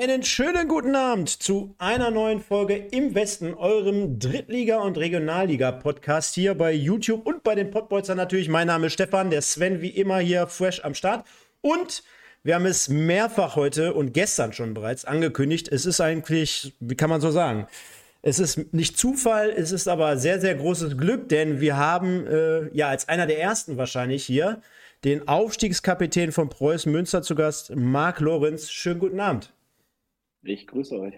Einen schönen guten Abend zu einer neuen Folge im Westen, eurem Drittliga- und Regionalliga-Podcast hier bei YouTube und bei den Podbolzern natürlich. Mein Name ist Stefan, der Sven wie immer hier fresh am Start. Und wir haben es mehrfach heute und gestern schon bereits angekündigt. Es ist eigentlich, wie kann man so sagen, es ist nicht Zufall, es ist aber sehr, sehr großes Glück, denn wir haben äh, ja als einer der ersten wahrscheinlich hier den Aufstiegskapitän von Preußen Münster zu Gast, Marc Lorenz. Schönen guten Abend. Ich grüße euch.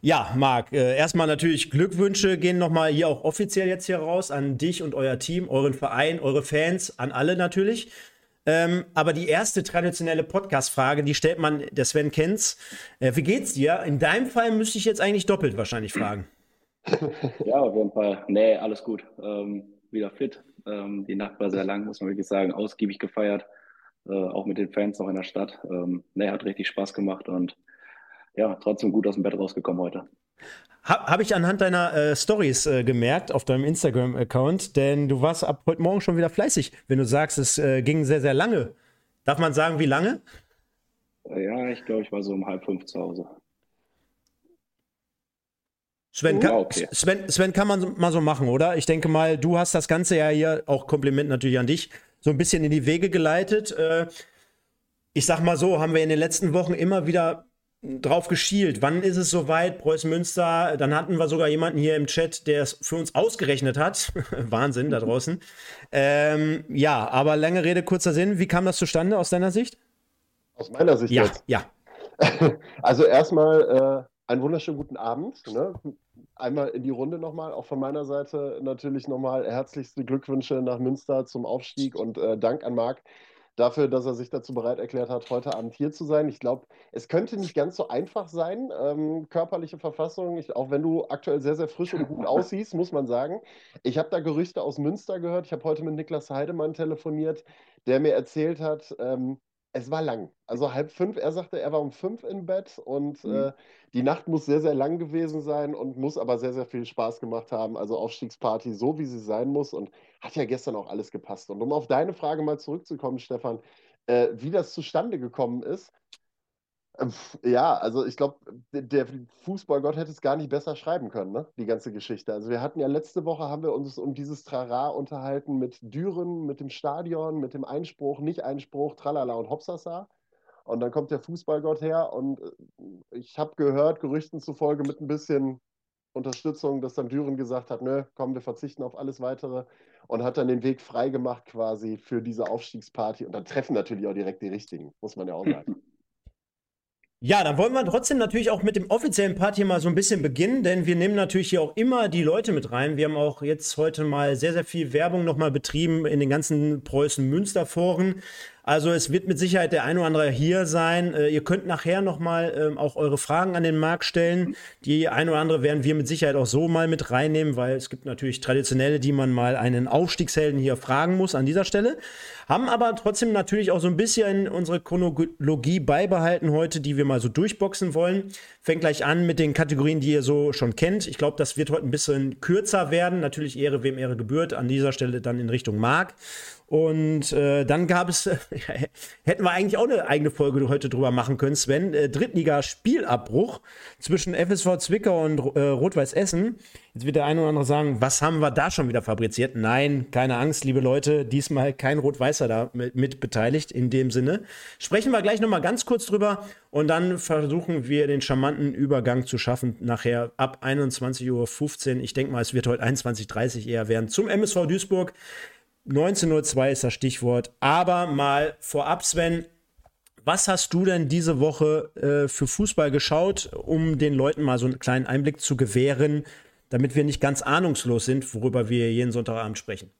Ja, Marc, äh, erstmal natürlich Glückwünsche gehen nochmal hier auch offiziell jetzt hier raus an dich und euer Team, euren Verein, eure Fans, an alle natürlich. Ähm, aber die erste traditionelle Podcast-Frage, die stellt man, der Sven kennt's. Äh, wie geht's dir? In deinem Fall müsste ich jetzt eigentlich doppelt wahrscheinlich fragen. Ja, auf jeden Fall. Nee, alles gut. Ähm, wieder fit. Ähm, die Nacht war sehr lang, muss man wirklich sagen. Ausgiebig gefeiert äh, auch mit den Fans noch in der Stadt. Ähm, nee, hat richtig Spaß gemacht und ja, trotzdem gut aus dem Bett rausgekommen heute. Habe hab ich anhand deiner äh, Stories äh, gemerkt auf deinem Instagram-Account, denn du warst ab heute Morgen schon wieder fleißig, wenn du sagst, es äh, ging sehr, sehr lange. Darf man sagen, wie lange? Äh, ja, ich glaube, ich war so um halb fünf zu Hause. Sven, kann, okay. Sven, Sven kann man mal so machen, oder? Ich denke mal, du hast das Ganze ja hier, auch Kompliment natürlich an dich, so ein bisschen in die Wege geleitet. Äh, ich sag mal so, haben wir in den letzten Wochen immer wieder drauf geschielt. Wann ist es soweit? Preußen Münster. Dann hatten wir sogar jemanden hier im Chat, der es für uns ausgerechnet hat. Wahnsinn da draußen. Ähm, ja, aber lange Rede, kurzer Sinn. Wie kam das zustande aus deiner Sicht? Aus meiner Sicht ja, jetzt? Ja. also erstmal äh, einen wunderschönen guten Abend. Ne? Einmal in die Runde nochmal, auch von meiner Seite natürlich nochmal herzlichste Glückwünsche nach Münster zum Aufstieg und äh, Dank an Marc dafür, dass er sich dazu bereit erklärt hat, heute Abend hier zu sein. Ich glaube, es könnte nicht ganz so einfach sein, ähm, körperliche Verfassung, ich, auch wenn du aktuell sehr, sehr frisch und gut aussiehst, muss man sagen. Ich habe da Gerüchte aus Münster gehört. Ich habe heute mit Niklas Heidemann telefoniert, der mir erzählt hat, ähm, es war lang. Also halb fünf, er sagte, er war um fünf im Bett und mhm. äh, die Nacht muss sehr, sehr lang gewesen sein und muss aber sehr, sehr viel Spaß gemacht haben. Also Aufstiegsparty, so wie sie sein muss und hat ja gestern auch alles gepasst. Und um auf deine Frage mal zurückzukommen, Stefan, äh, wie das zustande gekommen ist, ja, also ich glaube, der Fußballgott hätte es gar nicht besser schreiben können, ne? die ganze Geschichte. Also wir hatten ja letzte Woche, haben wir uns um dieses Trara unterhalten mit Düren, mit dem Stadion, mit dem Einspruch, Nicht-Einspruch, Tralala und Hopsasa. Und dann kommt der Fußballgott her und äh, ich habe gehört, Gerüchten zufolge mit ein bisschen Unterstützung, dass dann Düren gesagt hat, nö, komm, wir verzichten auf alles Weitere und hat dann den Weg freigemacht quasi für diese Aufstiegsparty. Und dann treffen natürlich auch direkt die Richtigen, muss man ja auch sagen. Ja, dann wollen wir trotzdem natürlich auch mit dem offiziellen Part hier mal so ein bisschen beginnen, denn wir nehmen natürlich hier auch immer die Leute mit rein. Wir haben auch jetzt heute mal sehr, sehr viel Werbung nochmal betrieben in den ganzen Preußen-Münster-Foren. Also es wird mit Sicherheit der ein oder andere hier sein. Äh, ihr könnt nachher nochmal ähm, auch eure Fragen an den Markt stellen. Die ein oder andere werden wir mit Sicherheit auch so mal mit reinnehmen, weil es gibt natürlich traditionelle, die man mal einen Aufstiegshelden hier fragen muss an dieser Stelle. Haben aber trotzdem natürlich auch so ein bisschen unsere Chronologie beibehalten heute, die wir mal so durchboxen wollen. Fängt gleich an mit den Kategorien, die ihr so schon kennt. Ich glaube, das wird heute ein bisschen kürzer werden. Natürlich Ehre, wem Ehre gebührt. An dieser Stelle dann in Richtung Mark. Und äh, dann gab es, hätten wir eigentlich auch eine eigene Folge heute drüber machen können, Sven. Äh, Drittliga-Spielabbruch zwischen FSV Zwickau und äh, Rot-Weiß Essen. Jetzt wird der eine oder andere sagen, was haben wir da schon wieder fabriziert? Nein, keine Angst, liebe Leute, diesmal kein Rot-Weißer da mit, mit, beteiligt in dem Sinne. Sprechen wir gleich nochmal ganz kurz drüber und dann versuchen wir den charmanten Übergang zu schaffen, nachher ab 21.15 Uhr. Ich denke mal, es wird heute 21.30 Uhr eher werden zum MSV Duisburg. 1902 ist das Stichwort. Aber mal vorab, Sven, was hast du denn diese Woche äh, für Fußball geschaut, um den Leuten mal so einen kleinen Einblick zu gewähren, damit wir nicht ganz ahnungslos sind, worüber wir jeden Sonntagabend sprechen?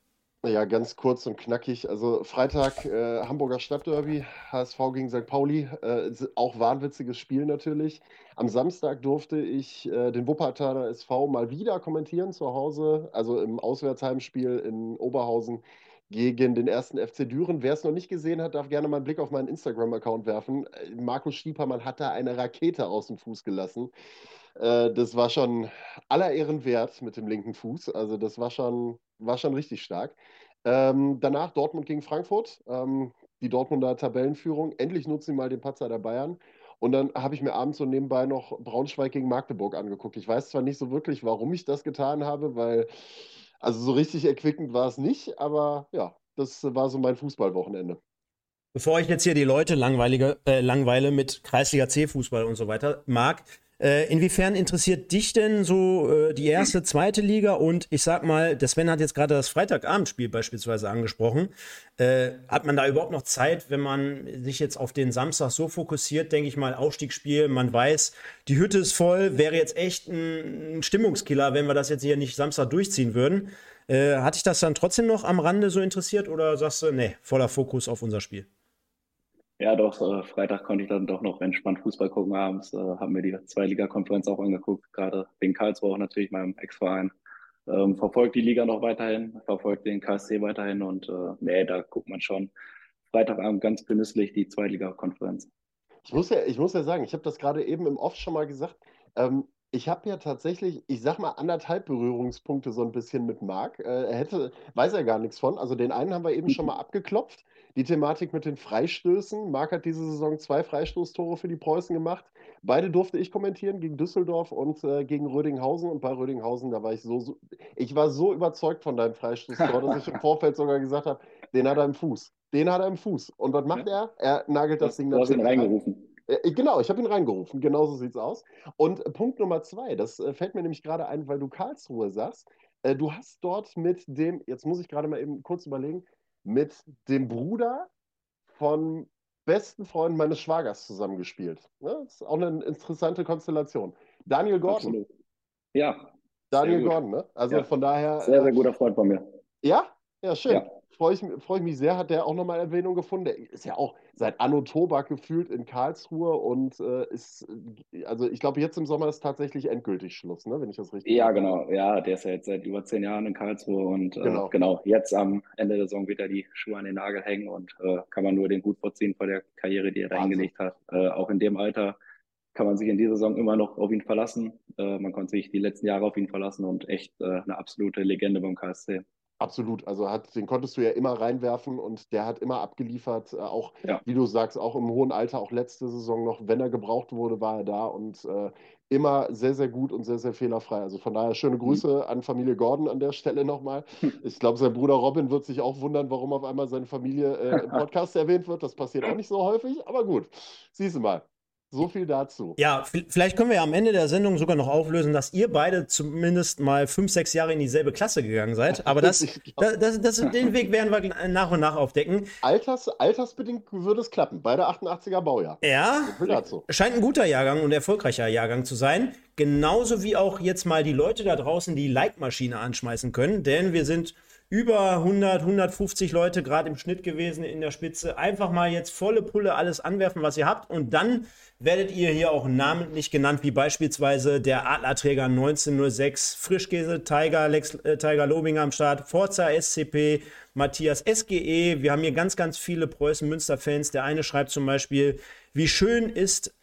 Ja, ganz kurz und knackig. Also Freitag äh, Hamburger Stadtderby, HSV gegen St. Pauli, äh, auch wahnwitziges Spiel natürlich. Am Samstag durfte ich äh, den Wuppertaler SV mal wieder kommentieren zu Hause, also im Auswärtsheimspiel in Oberhausen gegen den ersten FC Düren. Wer es noch nicht gesehen hat, darf gerne mal einen Blick auf meinen Instagram-Account werfen. Markus Stiepermann hat da eine Rakete aus dem Fuß gelassen. Äh, das war schon aller Ehren wert mit dem linken Fuß. Also das war schon, war schon richtig stark. Ähm, danach Dortmund gegen Frankfurt. Ähm, die Dortmunder Tabellenführung. Endlich nutzen sie mal den Patzer der Bayern. Und dann habe ich mir abends so nebenbei noch Braunschweig gegen Magdeburg angeguckt. Ich weiß zwar nicht so wirklich, warum ich das getan habe, weil, also so richtig erquickend war es nicht, aber ja, das war so mein Fußballwochenende. Bevor ich jetzt hier die Leute langweilige, äh, langweile mit Kreisliga C-Fußball und so weiter, Marc, äh, inwiefern interessiert dich denn so äh, die erste, zweite Liga? Und ich sag mal, der Sven hat jetzt gerade das Freitagabendspiel beispielsweise angesprochen. Äh, hat man da überhaupt noch Zeit, wenn man sich jetzt auf den Samstag so fokussiert, denke ich mal, Aufstiegsspiel, man weiß, die Hütte ist voll, wäre jetzt echt ein, ein Stimmungskiller, wenn wir das jetzt hier nicht Samstag durchziehen würden. Äh, hat dich das dann trotzdem noch am Rande so interessiert oder sagst du, nee, voller Fokus auf unser Spiel? Ja, doch, äh, Freitag konnte ich dann doch noch entspannt Fußball gucken abends, äh, habe mir die Zwei-Liga-Konferenz auch angeguckt, gerade wegen Karlsruhe auch natürlich, meinem Ex-Verein. Ähm, verfolgt die Liga noch weiterhin, verfolgt den KSC weiterhin und äh, nee, da guckt man schon Freitagabend ganz genüsslich die Zweitliga-Konferenz. Ich muss ja, ich muss ja sagen, ich habe das gerade eben im Off schon mal gesagt. Ähm, ich habe ja tatsächlich, ich sag mal, anderthalb Berührungspunkte so ein bisschen mit Marc. Äh, er hätte, weiß er gar nichts von. Also den einen haben wir eben schon mal abgeklopft. Die Thematik mit den Freistößen. Marc hat diese Saison zwei Freistoßtore für die Preußen gemacht. Beide durfte ich kommentieren, gegen Düsseldorf und äh, gegen Rödinghausen. Und bei Rödinghausen, da war ich so, so ich war so überzeugt von deinem Freistoßtor, dass ich im Vorfeld sogar gesagt habe, den hat er im Fuß. Den hat er im Fuß. Und was macht er? Er nagelt das, Ding. Du hast ihn reingerufen. Äh, genau, ich habe ihn reingerufen. Genauso sieht es aus. Und Punkt Nummer zwei, das äh, fällt mir nämlich gerade ein, weil du Karlsruhe sagst. Äh, du hast dort mit dem, jetzt muss ich gerade mal eben kurz überlegen, mit dem Bruder von besten Freunden meines Schwagers zusammengespielt. Ne? Das ist auch eine interessante Konstellation. Daniel Gordon. Absolut. Ja. Daniel Gordon, ne? Also ja. von daher. Sehr, sehr guter Freund von mir. Ja? Ja, schön. Ja freue ich, freu ich mich sehr, hat der auch nochmal Erwähnung gefunden. Der ist ja auch seit Anno Tobak gefühlt in Karlsruhe und äh, ist, äh, also ich glaube, jetzt im Sommer ist tatsächlich endgültig Schluss, ne, wenn ich das richtig Ja, genau. Ja, der ist ja jetzt seit über zehn Jahren in Karlsruhe und äh, genau. genau. jetzt am Ende der Saison wird er die Schuhe an den Nagel hängen und äh, kann man nur den Hut vorziehen vor der Karriere, die er da hingelegt hat. Äh, auch in dem Alter kann man sich in dieser Saison immer noch auf ihn verlassen. Äh, man konnte sich die letzten Jahre auf ihn verlassen und echt eine absolute Legende beim KSC. Absolut, also hat, den konntest du ja immer reinwerfen und der hat immer abgeliefert, äh, auch ja. wie du sagst, auch im hohen Alter, auch letzte Saison noch, wenn er gebraucht wurde, war er da und äh, immer sehr, sehr gut und sehr, sehr fehlerfrei. Also von daher schöne mhm. Grüße mhm. an Familie Gordon an der Stelle nochmal. Ich glaube, sein Bruder Robin wird sich auch wundern, warum auf einmal seine Familie äh, im Podcast erwähnt wird. Das passiert auch nicht so häufig, aber gut, siehst du mal. So viel dazu. Ja, vielleicht können wir ja am Ende der Sendung sogar noch auflösen, dass ihr beide zumindest mal fünf, sechs Jahre in dieselbe Klasse gegangen seid. Aber das, das, das, das, den Weg werden wir nach und nach aufdecken. Alters, altersbedingt würde es klappen. Beide 88er Baujahr. Ja, scheint ein guter Jahrgang und erfolgreicher Jahrgang zu sein. Genauso wie auch jetzt mal die Leute da draußen die Like-Maschine anschmeißen können, denn wir sind über 100, 150 Leute gerade im Schnitt gewesen in der Spitze. Einfach mal jetzt volle Pulle alles anwerfen, was ihr habt und dann werdet ihr hier auch namentlich genannt, wie beispielsweise der Adlerträger 1906, Frischkäse Tiger, Lex, äh, Tiger Lobinger am Start, Forza SCP, Matthias SGE. Wir haben hier ganz, ganz viele Preußen-Münster-Fans. Der eine schreibt zum Beispiel, wie schön ist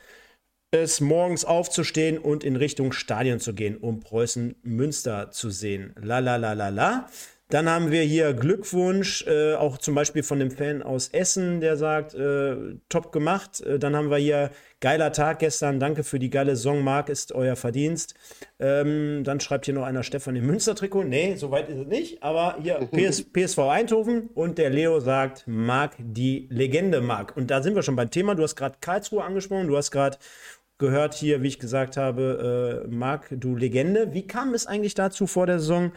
es, morgens aufzustehen und in Richtung Stadion zu gehen, um Preußen-Münster zu sehen. La la la la la. Dann haben wir hier Glückwunsch, äh, auch zum Beispiel von dem Fan aus Essen, der sagt, äh, top gemacht. Äh, dann haben wir hier geiler Tag gestern, danke für die geile Song, Marc, ist euer Verdienst. Ähm, dann schreibt hier noch einer Stefan im Münster-Trikot. Nee, soweit ist es nicht, aber hier PS, PSV Eindhoven und der Leo sagt, Marc, die Legende, Marc. Und da sind wir schon beim Thema. Du hast gerade Karlsruhe angesprochen, du hast gerade gehört hier, wie ich gesagt habe, äh, Marc, du Legende. Wie kam es eigentlich dazu vor der Saison,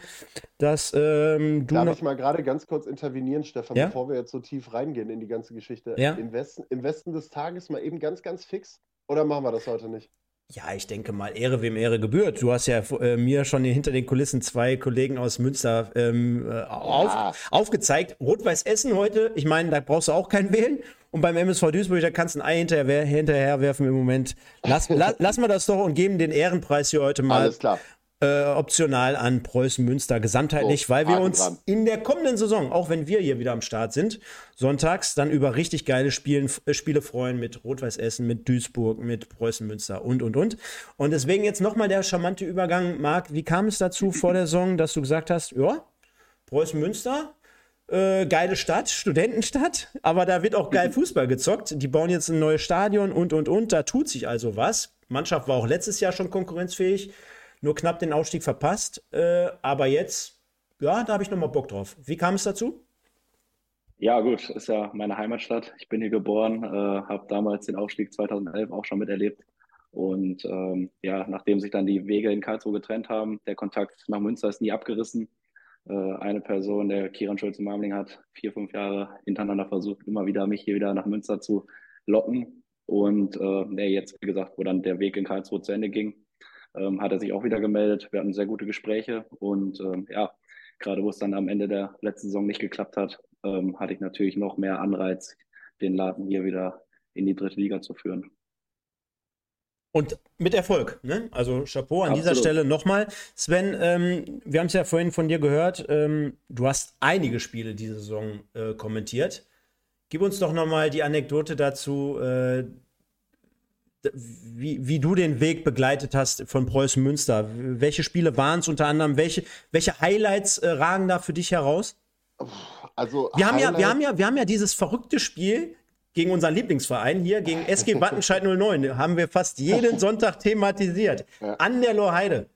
dass ähm, du. Darf ich mal gerade ganz kurz intervenieren, Stefan, ja? bevor wir jetzt so tief reingehen in die ganze Geschichte? Ja? Im, Westen, Im Westen des Tages mal eben ganz, ganz fix? Oder machen wir das heute nicht? Ja, ich denke mal, Ehre wem Ehre gebührt. Du hast ja äh, mir schon hinter den Kulissen zwei Kollegen aus Münster ähm, äh, auf, ja. aufgezeigt. Rot-Weiß Essen heute, ich meine, da brauchst du auch keinen wählen. Und beim MSV Duisburg, da kannst du ein Ei hinterher, werfen im Moment. Lass, la, lass mal das doch und geben den Ehrenpreis hier heute mal Alles klar äh, optional an Preußen Münster gesamtheitlich, so, weil wir uns dran. in der kommenden Saison, auch wenn wir hier wieder am Start sind, sonntags dann über richtig geile Spielen, äh, Spiele freuen mit Rot-Weiß Essen, mit Duisburg, mit Preußen Münster und und und. Und deswegen jetzt nochmal der charmante Übergang. Marc, wie kam es dazu vor der Saison, dass du gesagt hast, ja, Preußen Münster, Äh, geile Stadt, Studentenstadt, aber da wird auch geil Fußball gezockt. Die bauen jetzt ein neues Stadion und und und. Da tut sich also was. Mannschaft war auch letztes Jahr schon konkurrenzfähig, nur knapp den Aufstieg verpasst. Äh, aber jetzt, ja, da habe ich nochmal Bock drauf. Wie kam es dazu? Ja, gut, ist ja meine Heimatstadt. Ich bin hier geboren, äh, habe damals den Aufstieg 2011 auch schon miterlebt. Und ähm, ja, nachdem sich dann die Wege in Karlsruhe getrennt haben, der Kontakt nach Münster ist nie abgerissen. Äh, eine Person, der Kieran Schulze-Marmling, hat vier, fünf Jahre hintereinander versucht, immer wieder mich hier wieder nach Münster zu locken. Und äh, nee, jetzt, wie gesagt, wo dann der Weg in Karlsruhe zu Ende ging, ähm, hat er sich auch wieder gemeldet. Wir hatten sehr gute Gespräche und ähm, ja, gerade wo es dann am Ende der letzten Saison nicht geklappt hat, ähm, hatte ich natürlich noch mehr Anreiz, den Laden hier wieder in die dritte Liga zu führen. Und mit Erfolg. Ne? Also Chapeau an Absolut. dieser Stelle nochmal. Sven, ähm, wir haben es ja vorhin von dir gehört, ähm, du hast einige Spiele diese Saison äh, kommentiert. Gib uns doch nochmal die Anekdote dazu, äh, wie, wie du den Weg begleitet hast von Preußen Münster. Welche Spiele waren es unter anderem? Welche, welche Highlights äh, ragen da für dich heraus? Also wir haben, ja, wir, haben ja, wir haben ja dieses verrückte Spiel gegen unseren Lieblingsverein hier, gegen SG Wattenscheid 09, haben wir fast jeden Sonntag thematisiert. Ja. An der Lorheide.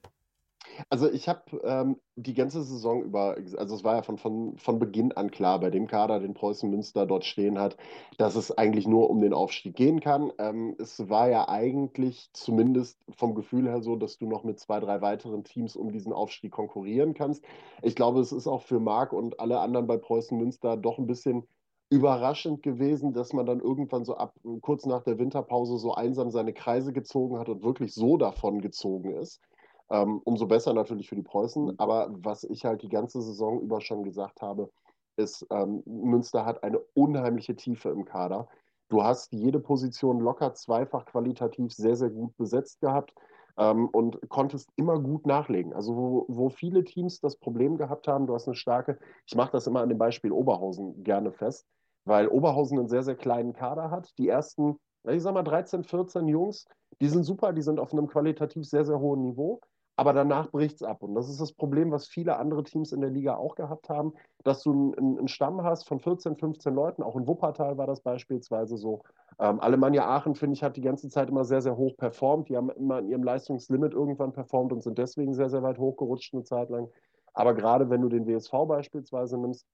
Also ich habe ähm, die ganze Saison über, also es war ja von, von, von Beginn an klar, bei dem Kader, den Preußen Münster dort stehen hat, dass es eigentlich nur um den Aufstieg gehen kann. Ähm, es war ja eigentlich zumindest vom Gefühl her so, dass du noch mit zwei, drei weiteren Teams um diesen Aufstieg konkurrieren kannst. Ich glaube, es ist auch für Marc und alle anderen bei Preußen Münster doch ein bisschen überraschend gewesen, dass man dann irgendwann so ab kurz nach der Winterpause so einsam seine Kreise gezogen hat und wirklich so davon gezogen ist. Ähm, umso besser natürlich für die Preußen. Mhm. Aber was ich halt die ganze Saison über schon gesagt habe, ist, ähm, Münster hat eine unheimliche Tiefe im Kader. Du hast jede Position locker zweifach qualitativ sehr, sehr gut besetzt gehabt ähm, und konntest immer gut nachlegen. Also wo, wo viele Teams das Problem gehabt haben, du hast eine starke, ich mache das immer an dem Beispiel Oberhausen gerne fest, weil Oberhausen einen sehr, sehr kleinen Kader hat. Die ersten, ich sag mal, 13, 14 Jungs, die sind super, die sind auf einem qualitativ sehr, sehr hohen Niveau. Aber danach bricht es ab. Und das ist das Problem, was viele andere Teams in der Liga auch gehabt haben, dass du einen, Stamm hast von 14, 15 Leuten. Auch in Wuppertal war das beispielsweise so. Ähm, Alemannia Aachen, finde ich, hat die ganze Zeit immer sehr, sehr hoch performt. Die haben immer in ihrem Leistungslimit irgendwann performt und sind deswegen sehr, sehr weit hochgerutscht eine Zeit lang. Aber gerade wenn du den WSV beispielsweise nimmst,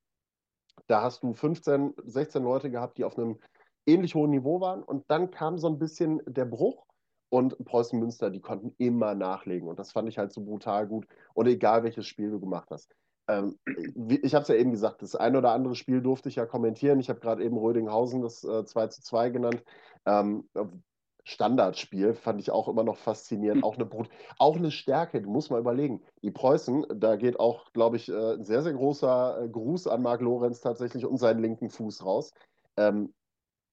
da hast du 15, 16 Leute gehabt, die auf einem ähnlich hohen Niveau waren. Und dann kam so ein bisschen der Bruch. Und Preußen Münster, die konnten immer nachlegen. Und das fand ich halt so brutal gut. Und egal welches Spiel du gemacht hast. Ähm, ich habe es ja eben gesagt, das ein oder andere Spiel durfte ich ja kommentieren. Ich habe gerade eben Rödinghausen das äh, 2 zu 2 genannt. Ähm, Standardspiel, fand ich auch immer noch faszinierend. Auch, eine Brut auch eine Stärke, du musst mal überlegen. Die Preußen, da geht auch, glaube ich, äh, ein sehr, sehr großer äh, Gruß an Marc Lorenz tatsächlich und seinen linken Fuß raus. Ähm,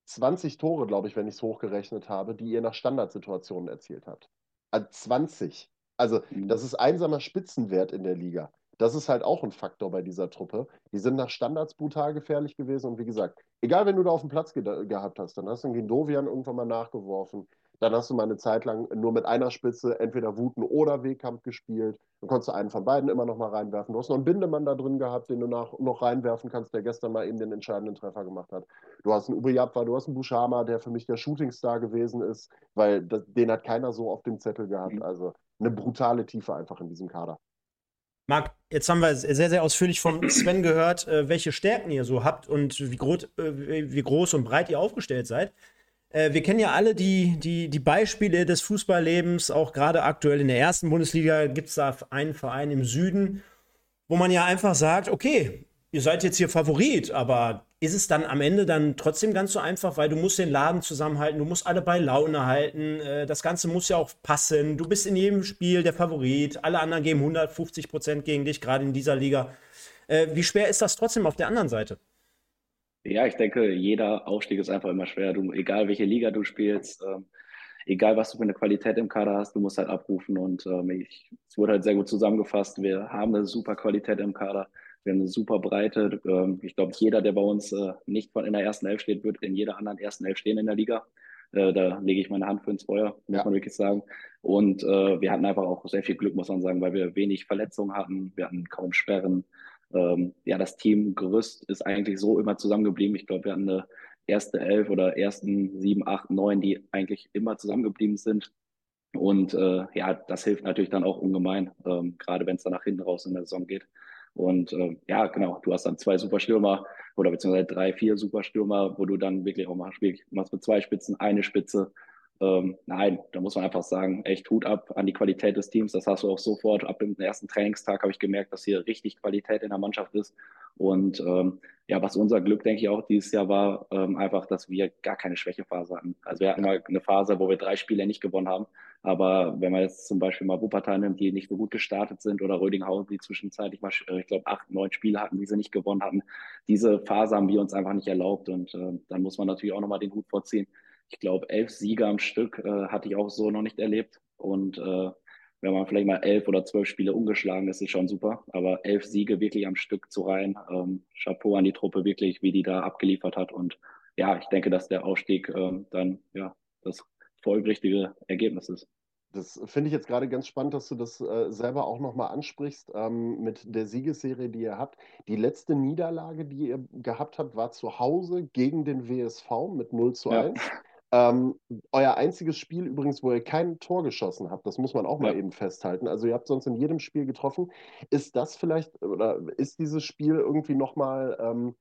20 Tore, glaube ich, wenn ich es hochgerechnet habe, die ihr nach Standardsituationen erzielt habt. Also 20. Also, hm. das ist einsamer Spitzenwert in der Liga. Das ist halt auch ein Faktor bei dieser Truppe. Die sind nach Standards brutal gefährlich gewesen und wie gesagt, egal, wenn du da auf dem Platz ge gehabt hast, dann hast du den Gindovian irgendwann mal nachgeworfen. Dann hast du mal eine Zeit lang nur mit einer Spitze entweder Wuten oder Wehkampf gespielt. Dann konntest du einen von beiden immer noch mal reinwerfen. Du hast noch einen Bindemann da drin gehabt, den du nach, noch reinwerfen kannst, der gestern mal eben den entscheidenden Treffer gemacht hat. Du hast einen Ubiyapwa, du hast einen Bushama, der für mich der Shootingstar gewesen ist, weil das, den hat keiner so auf dem Zettel gehabt. Mhm. Also eine brutale Tiefe einfach in diesem Kader. Marc, jetzt haben wir sehr, sehr ausführlich von Sven gehört, äh, welche Stärken ihr so habt und wie, groß, äh, wie groß und breit ihr aufgestellt seid. Äh, wir kennen ja alle die, die, die Beispiele des Fußballlebens, auch gerade aktuell in der ersten Bundesliga gibt es da einen Verein im Süden, wo man ja einfach sagt, okay, ihr seid jetzt hier Favorit, aber ist es dann am Ende dann trotzdem ganz so einfach, weil du musst den Laden zusammenhalten, du musst alle bei Laune halten, äh, das Ganze muss ja auch passen, du bist in jedem Spiel der Favorit, alle anderen geben 150 Prozent gegen dich, gerade in dieser Liga. Äh, wie schwer ist das trotzdem auf der anderen Seite? Ja, ich denke, jeder Aufstieg ist einfach immer schwer. Du, egal welche Liga du spielst, ähm, egal was du für eine Qualität im Kader hast, du musst halt abrufen. Und ähm, ich, es wurde halt sehr gut zusammengefasst. Wir haben eine super Qualität im Kader. Wir haben eine super Breite. Ähm, ich glaube, jeder, der bei uns äh, nicht von in der ersten Elf steht, wird in jeder anderen ersten Elf stehen in der Liga. Äh, da lege ich meine Hand für ins Feuer, muss ja. man wirklich sagen. Und äh, wir hatten einfach auch sehr viel Glück, muss man sagen, weil wir wenig Verletzungen hatten. Wir hatten kaum Sperren. Ähm, ja, das Teamgerüst ist eigentlich so immer zusammengeblieben. Ich glaube, wir hatten eine erste Elf oder ersten sieben, acht, neun, die eigentlich immer zusammengeblieben sind. Und äh, ja, das hilft natürlich dann auch ungemein, ähm, gerade wenn es dann nach hinten raus in der Saison geht. Und äh, ja, genau, du hast dann zwei Superstürmer oder beziehungsweise drei, vier Superstürmer, wo du dann wirklich auch mal spielst, machst mit zwei Spitzen, eine Spitze. Ähm, nein, da muss man einfach sagen, echt Hut ab an die Qualität des Teams. Das hast du auch sofort. Ab dem ersten Trainingstag habe ich gemerkt, dass hier richtig Qualität in der Mannschaft ist. Und ähm, ja, was unser Glück, denke ich, auch dieses Jahr war, ähm, einfach, dass wir gar keine Schwächephase hatten. Also wir hatten mal eine Phase, wo wir drei Spiele nicht gewonnen haben. Aber wenn man jetzt zum Beispiel mal Wuppertal nimmt, die nicht so gut gestartet sind, oder Rödinghausen, die zwischenzeitlich mal, äh, ich glaube, acht, neun Spiele hatten, die sie nicht gewonnen hatten, diese Phase haben wir uns einfach nicht erlaubt. Und äh, dann muss man natürlich auch nochmal den Hut vorziehen. Ich glaube, elf Sieger am Stück äh, hatte ich auch so noch nicht erlebt. Und äh, wenn man vielleicht mal elf oder zwölf Spiele ungeschlagen ist, ist schon super. Aber elf Siege wirklich am Stück zu rein, ähm, Chapeau an die Truppe wirklich, wie die da abgeliefert hat. Und ja, ich denke, dass der Aufstieg ähm, dann ja das folgerichtige Ergebnis ist. Das finde ich jetzt gerade ganz spannend, dass du das äh, selber auch nochmal ansprichst ähm, mit der Siegesserie, die ihr habt. Die letzte Niederlage, die ihr gehabt habt, war zu Hause gegen den WSV mit 0 zu 1. Ja. Ähm, euer einziges Spiel übrigens, wo ihr kein Tor geschossen habt, das muss man auch mal ja. eben festhalten. Also ihr habt sonst in jedem Spiel getroffen. Ist das vielleicht oder ist dieses Spiel irgendwie nochmal ähm,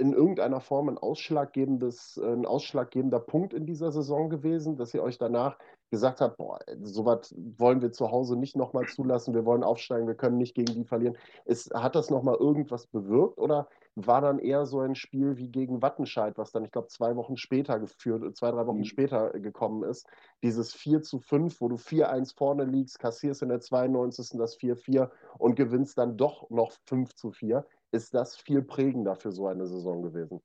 in irgendeiner Form ein ausschlaggebendes, ein ausschlaggebender Punkt in dieser Saison gewesen, dass ihr euch danach gesagt habt, boah, sowas wollen wir zu Hause nicht nochmal zulassen, wir wollen aufsteigen, wir können nicht gegen die verlieren. Ist, hat das nochmal irgendwas bewirkt oder war dann eher so ein Spiel wie gegen Wattenscheid, was dann, ich glaube, zwei Wochen später geführt, zwei, drei Wochen mhm. später gekommen ist. Dieses 4 zu 5, wo du 4-1 vorne liegst, kassierst in der 92. das 4-4 und gewinnst dann doch noch 5 zu 4. Ist das viel prägender für so eine Saison gewesen?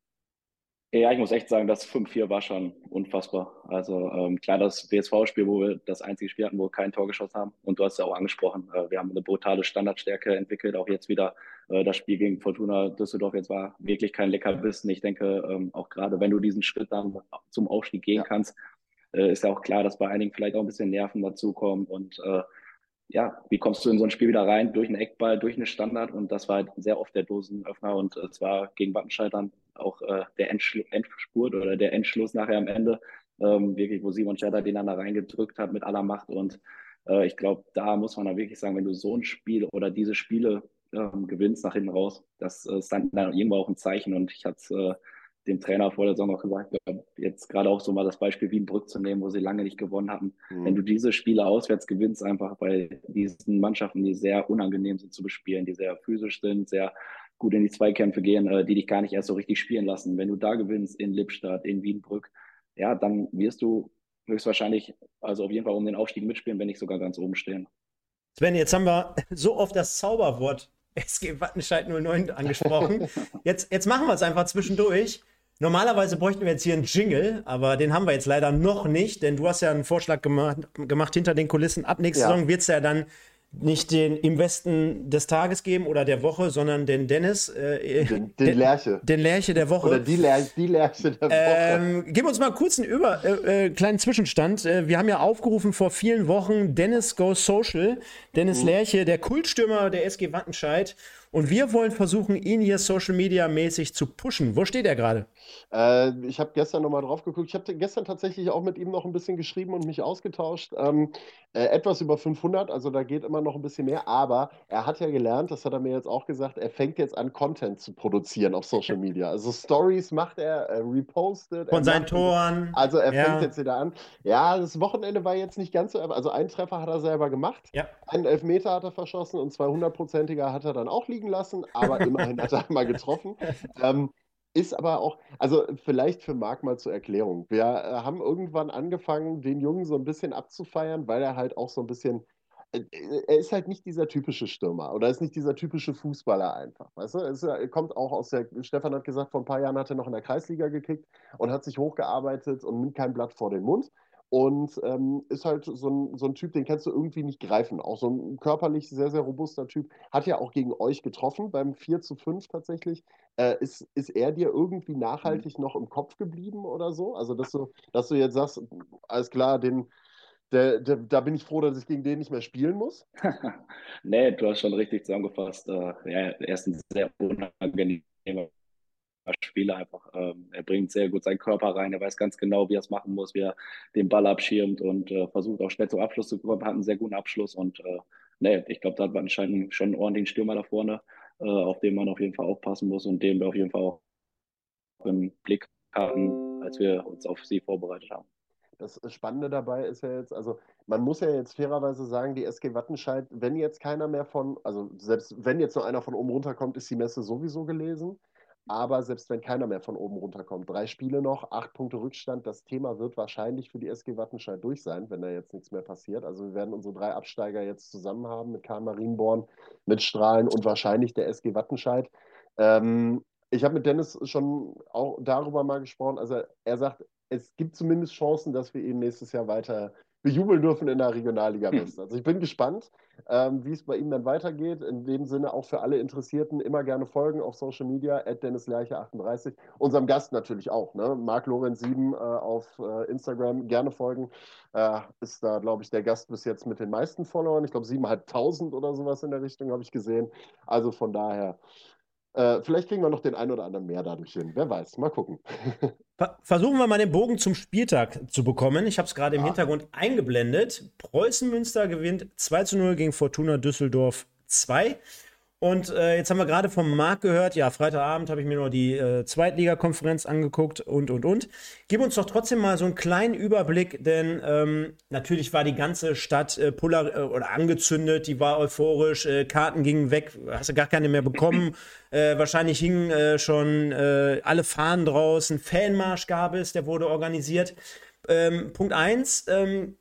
Ja, ich muss echt sagen, das 5-4 war schon unfassbar. Also ähm, klar, das WSV-Spiel, wo wir das einzige Spiel hatten, wo wir kein Tor geschossen haben. Und du hast ja auch angesprochen, äh, wir haben eine brutale Standardstärke entwickelt. Auch jetzt wieder äh, das Spiel gegen Fortuna Düsseldorf jetzt war wirklich kein Leckerbissen. Ich denke, ähm, auch gerade wenn du diesen Schritt dann zum Aufstieg gehen ja. kannst, äh, ist ja auch klar, dass bei einigen vielleicht auch ein bisschen Nerven dazukommen. Und äh, ja, wie kommst du in so ein Spiel wieder rein? Durch einen Eckball, durch eine Standard. Und das war halt sehr oft der Dosenöffner. Und es war gegen Wattenscheid dann auch äh, der Endschl Endspurt oder der Endschluss nachher am Ende, ähm, wirklich, wo Simon Schetter den dann da reingedrückt hat mit aller Macht. Und äh, ich glaube, da muss man dann wirklich sagen, wenn du so ein Spiel oder diese Spiele ähm, gewinnst nach hinten raus, das ist dann, dann irgendwo auch ein Zeichen. Und ich hatte äh, dem Trainer vor der Saison auch gesagt, jetzt gerade auch so mal das Beispiel Wienbrück zu nehmen, wo sie lange nicht gewonnen hatten. Mhm. Wenn du diese Spiele auswärts gewinnst, einfach bei diesen Mannschaften, die sehr unangenehm sind zu bespielen, die sehr physisch sind, sehr gut in die Zweikämpfe gehen, äh, die dich gar nicht erst so richtig spielen lassen. Wenn du da gewinnst in Lippstadt, in Wienbrück, ja, dann wirst du höchstwahrscheinlich, also auf jeden Fall um den Aufstieg mitspielen, wenn nicht sogar ganz oben stehen. Sven, jetzt haben wir so oft das Zauberwort SG Wattenscheid 09 angesprochen. Jetzt, jetzt machen wir es einfach zwischendurch. Normalerweise bräuchten wir jetzt hier einen Jingle, aber den haben wir jetzt leider noch nicht, denn du hast ja einen Vorschlag gemacht, gemacht hinter den Kulissen. Ab nächster ja. Saison wird es ja dann nicht den im Westen des Tages geben oder der Woche, sondern den Dennis. Äh, den, den Lerche. Den Lerche der Woche. Oder die, Ler die Lerche der Woche. Ähm, gib uns mal kurz einen über, äh, äh, kleinen Zwischenstand. Äh, wir haben ja aufgerufen vor vielen Wochen Dennis Goes Social. Dennis mhm. Lerche, der Kultstürmer der SG Wattenscheid. Und wir wollen versuchen, ihn hier Social Media mäßig zu pushen. Wo steht er gerade? Äh, ich habe gestern nochmal drauf geguckt. Ich habe gestern tatsächlich auch mit ihm noch ein bisschen geschrieben und mich ausgetauscht. Ähm, äh, etwas über 500, also da geht immer noch ein bisschen mehr. Aber er hat ja gelernt, das hat er mir jetzt auch gesagt, er fängt jetzt an, Content zu produzieren auf Social Media. Also Stories macht er, er repostet. Von seinen Toren. Also er ja. fängt jetzt wieder an. Ja, das Wochenende war jetzt nicht ganz so, also einen Treffer hat er selber gemacht. Ja. Einen Elfmeter hat er verschossen und zwei hundertprozentiger hat er dann auch liegen liegen lassen, aber immerhin hat er einmal getroffen. Ähm, ist aber auch, also vielleicht für Marc mal zur Erklärung. Wir äh, haben irgendwann angefangen, den Jungen so ein bisschen abzufeiern, weil er halt auch so ein bisschen, äh, er ist halt nicht dieser typische Stürmer oder ist nicht dieser typische Fußballer einfach. Weißt du, ist, er kommt auch aus der, Stefan hat gesagt, vor ein paar Jahren hat er noch in der Kreisliga gekickt und hat sich hochgearbeitet und nimmt kein Blatt vor den Mund. Und ähm, ist halt so ein, so ein Typ, den kannst du irgendwie nicht greifen. Auch so ein körperlich sehr, sehr robuster Typ. Hat ja auch gegen euch getroffen, beim 4 zu 5 tatsächlich. Äh, ist, ist er dir irgendwie mhm. nachhaltig noch im Kopf geblieben oder so? Also, dass du, dass du jetzt sagst, alles klar, den, der, der, da bin ich froh, dass ich gegen den nicht mehr spielen muss. nee, du hast schon richtig zusammengefasst. Äh, ja, er ist ein sehr unangenehmer Spieler einfach. Ähm, er bringt sehr gut seinen Körper rein, er weiß ganz genau, wie er es machen muss, wie er den Ball abschirmt und äh, versucht auch schnell zum Abschluss zu kommen, hat einen sehr guten Abschluss und äh, nee, ich glaube, da hat man anscheinend schon einen ordentlichen Stürmer da vorne, äh, auf den man auf jeden Fall aufpassen muss und den wir auf jeden Fall auch im Blick hatten, als wir uns auf sie vorbereitet haben. Das Spannende dabei ist ja jetzt, also man muss ja jetzt fairerweise sagen, die SG Wattenscheid, wenn jetzt keiner mehr von, also selbst wenn jetzt nur einer von oben runterkommt, ist die Messe sowieso gelesen. Aber selbst wenn keiner mehr von oben runterkommt, drei Spiele noch, acht Punkte Rückstand, das Thema wird wahrscheinlich für die SG Wattenscheid durch sein, wenn da jetzt nichts mehr passiert. Also wir werden unsere drei Absteiger jetzt zusammen haben mit Karl Marienborn, mit Strahlen und wahrscheinlich der SG Wattenscheid. Ähm, ich habe mit Dennis schon auch darüber mal gesprochen. Also er sagt, es gibt zumindest Chancen, dass wir ihn nächstes Jahr weiter bejubeln dürfen in der Regionalliga hm. West. Also ich bin gespannt, ähm, wie es bei ihm dann weitergeht. In dem Sinne auch für alle Interessierten immer gerne folgen auf Social Media, at Dennis Lerche 38. Unserem Gast natürlich auch, ne? Marc Lorenz 7 äh, auf äh, Instagram, gerne folgen. Äh, ist da, glaube ich, der Gast bis jetzt mit den meisten Followern. Ich glaube, 7.500 oder sowas in der Richtung habe ich gesehen. Also von daher äh, vielleicht kriegen wir noch den einen oder anderen mehr dadurch hin. Wer weiß, mal gucken. Versuchen wir mal den Bogen zum Spieltag zu bekommen. Ich habe es gerade im ja. Hintergrund eingeblendet. Preußen Münster gewinnt 2 zu 0 gegen Fortuna Düsseldorf 2. Und äh, jetzt haben wir gerade vom Marc gehört, ja, Freitagabend habe ich mir noch die äh, Zweitligakonferenz angeguckt und, und, und. Gib uns doch trotzdem mal so einen kleinen Überblick, denn ähm, natürlich war die ganze Stadt äh, polar äh, oder angezündet, die war euphorisch, äh, Karten gingen weg, hast du gar keine mehr bekommen. Äh, wahrscheinlich hingen schon alle Fahnen draußen, Fanmarsch gab es, der wurde organisiert. Ähm, Punkt 1, ähm,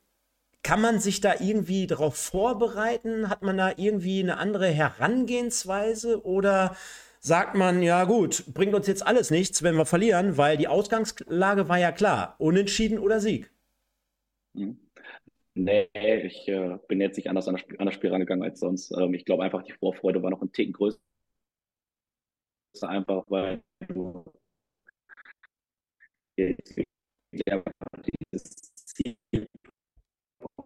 kann man sich da irgendwie darauf vorbereiten? Hat man da irgendwie eine andere Herangehensweise? Oder sagt man, ja gut, bringt uns jetzt alles nichts, wenn wir verlieren, weil die Ausgangslage war ja klar, unentschieden oder Sieg? Hm. Nee, ich äh, bin jetzt nicht anders an das, Spiel, an das Spiel rangegangen als sonst. Ähm, ich glaube einfach, die Vorfreude war noch ein Ticken größer. Einfach, weil du jetzt dieses Ziel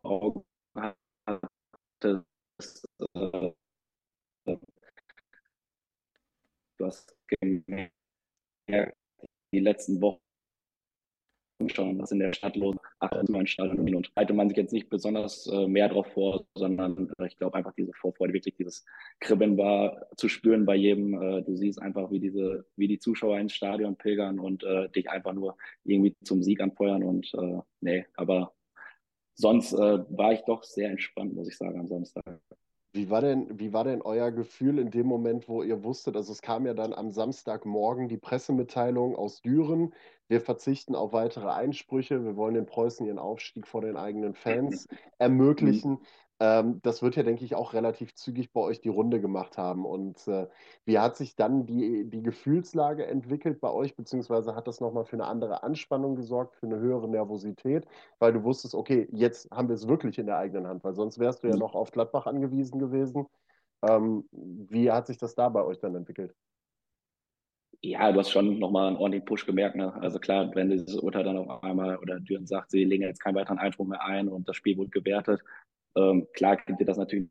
Augen hatte, äh, du hast gemerkt, die letzten Wochen schon, was in der Stadt los ist, mein Stadion und halte man sich jetzt nicht besonders äh, mehr darauf vor, sondern äh, ich glaube einfach diese Vorfreude, wirklich dieses Kribbeln war zu spüren bei jedem. Äh, du siehst einfach, wie diese, wie die Zuschauer ins Stadion pilgern und äh, dich einfach nur irgendwie zum Sieg anfeuern und äh, nee, aber sonst äh, war ich doch sehr entspannt, muss ich sagen, am Samstag. Wie war, denn, wie war denn euer Gefühl in dem Moment, wo ihr wusstet, also es kam ja dann am Samstagmorgen die Pressemitteilung aus Düren, wir verzichten auf weitere Einsprüche, wir wollen den Preußen ihren Aufstieg vor den eigenen Fans ermöglichen. Ähm, das wird ja, denke ich, auch relativ zügig bei euch die Runde gemacht haben. Und äh, wie hat sich dann die, die Gefühlslage entwickelt bei euch, beziehungsweise hat das nochmal für eine andere Anspannung gesorgt, für eine höhere Nervosität, weil du wusstest, okay, jetzt haben wir es wirklich in der eigenen Hand, weil sonst wärst du ja mhm. noch auf Gladbach angewiesen gewesen. Ähm, wie hat sich das da bei euch dann entwickelt? Ja, du hast schon nochmal einen ordentlichen Push gemerkt. Ne? Also klar, wenn dieses Urteil dann auf einmal oder Düren sagt, sie legen jetzt keinen weiteren Einspruch mehr ein und das Spiel wird gewertet, ähm, klar gibt dir das natürlich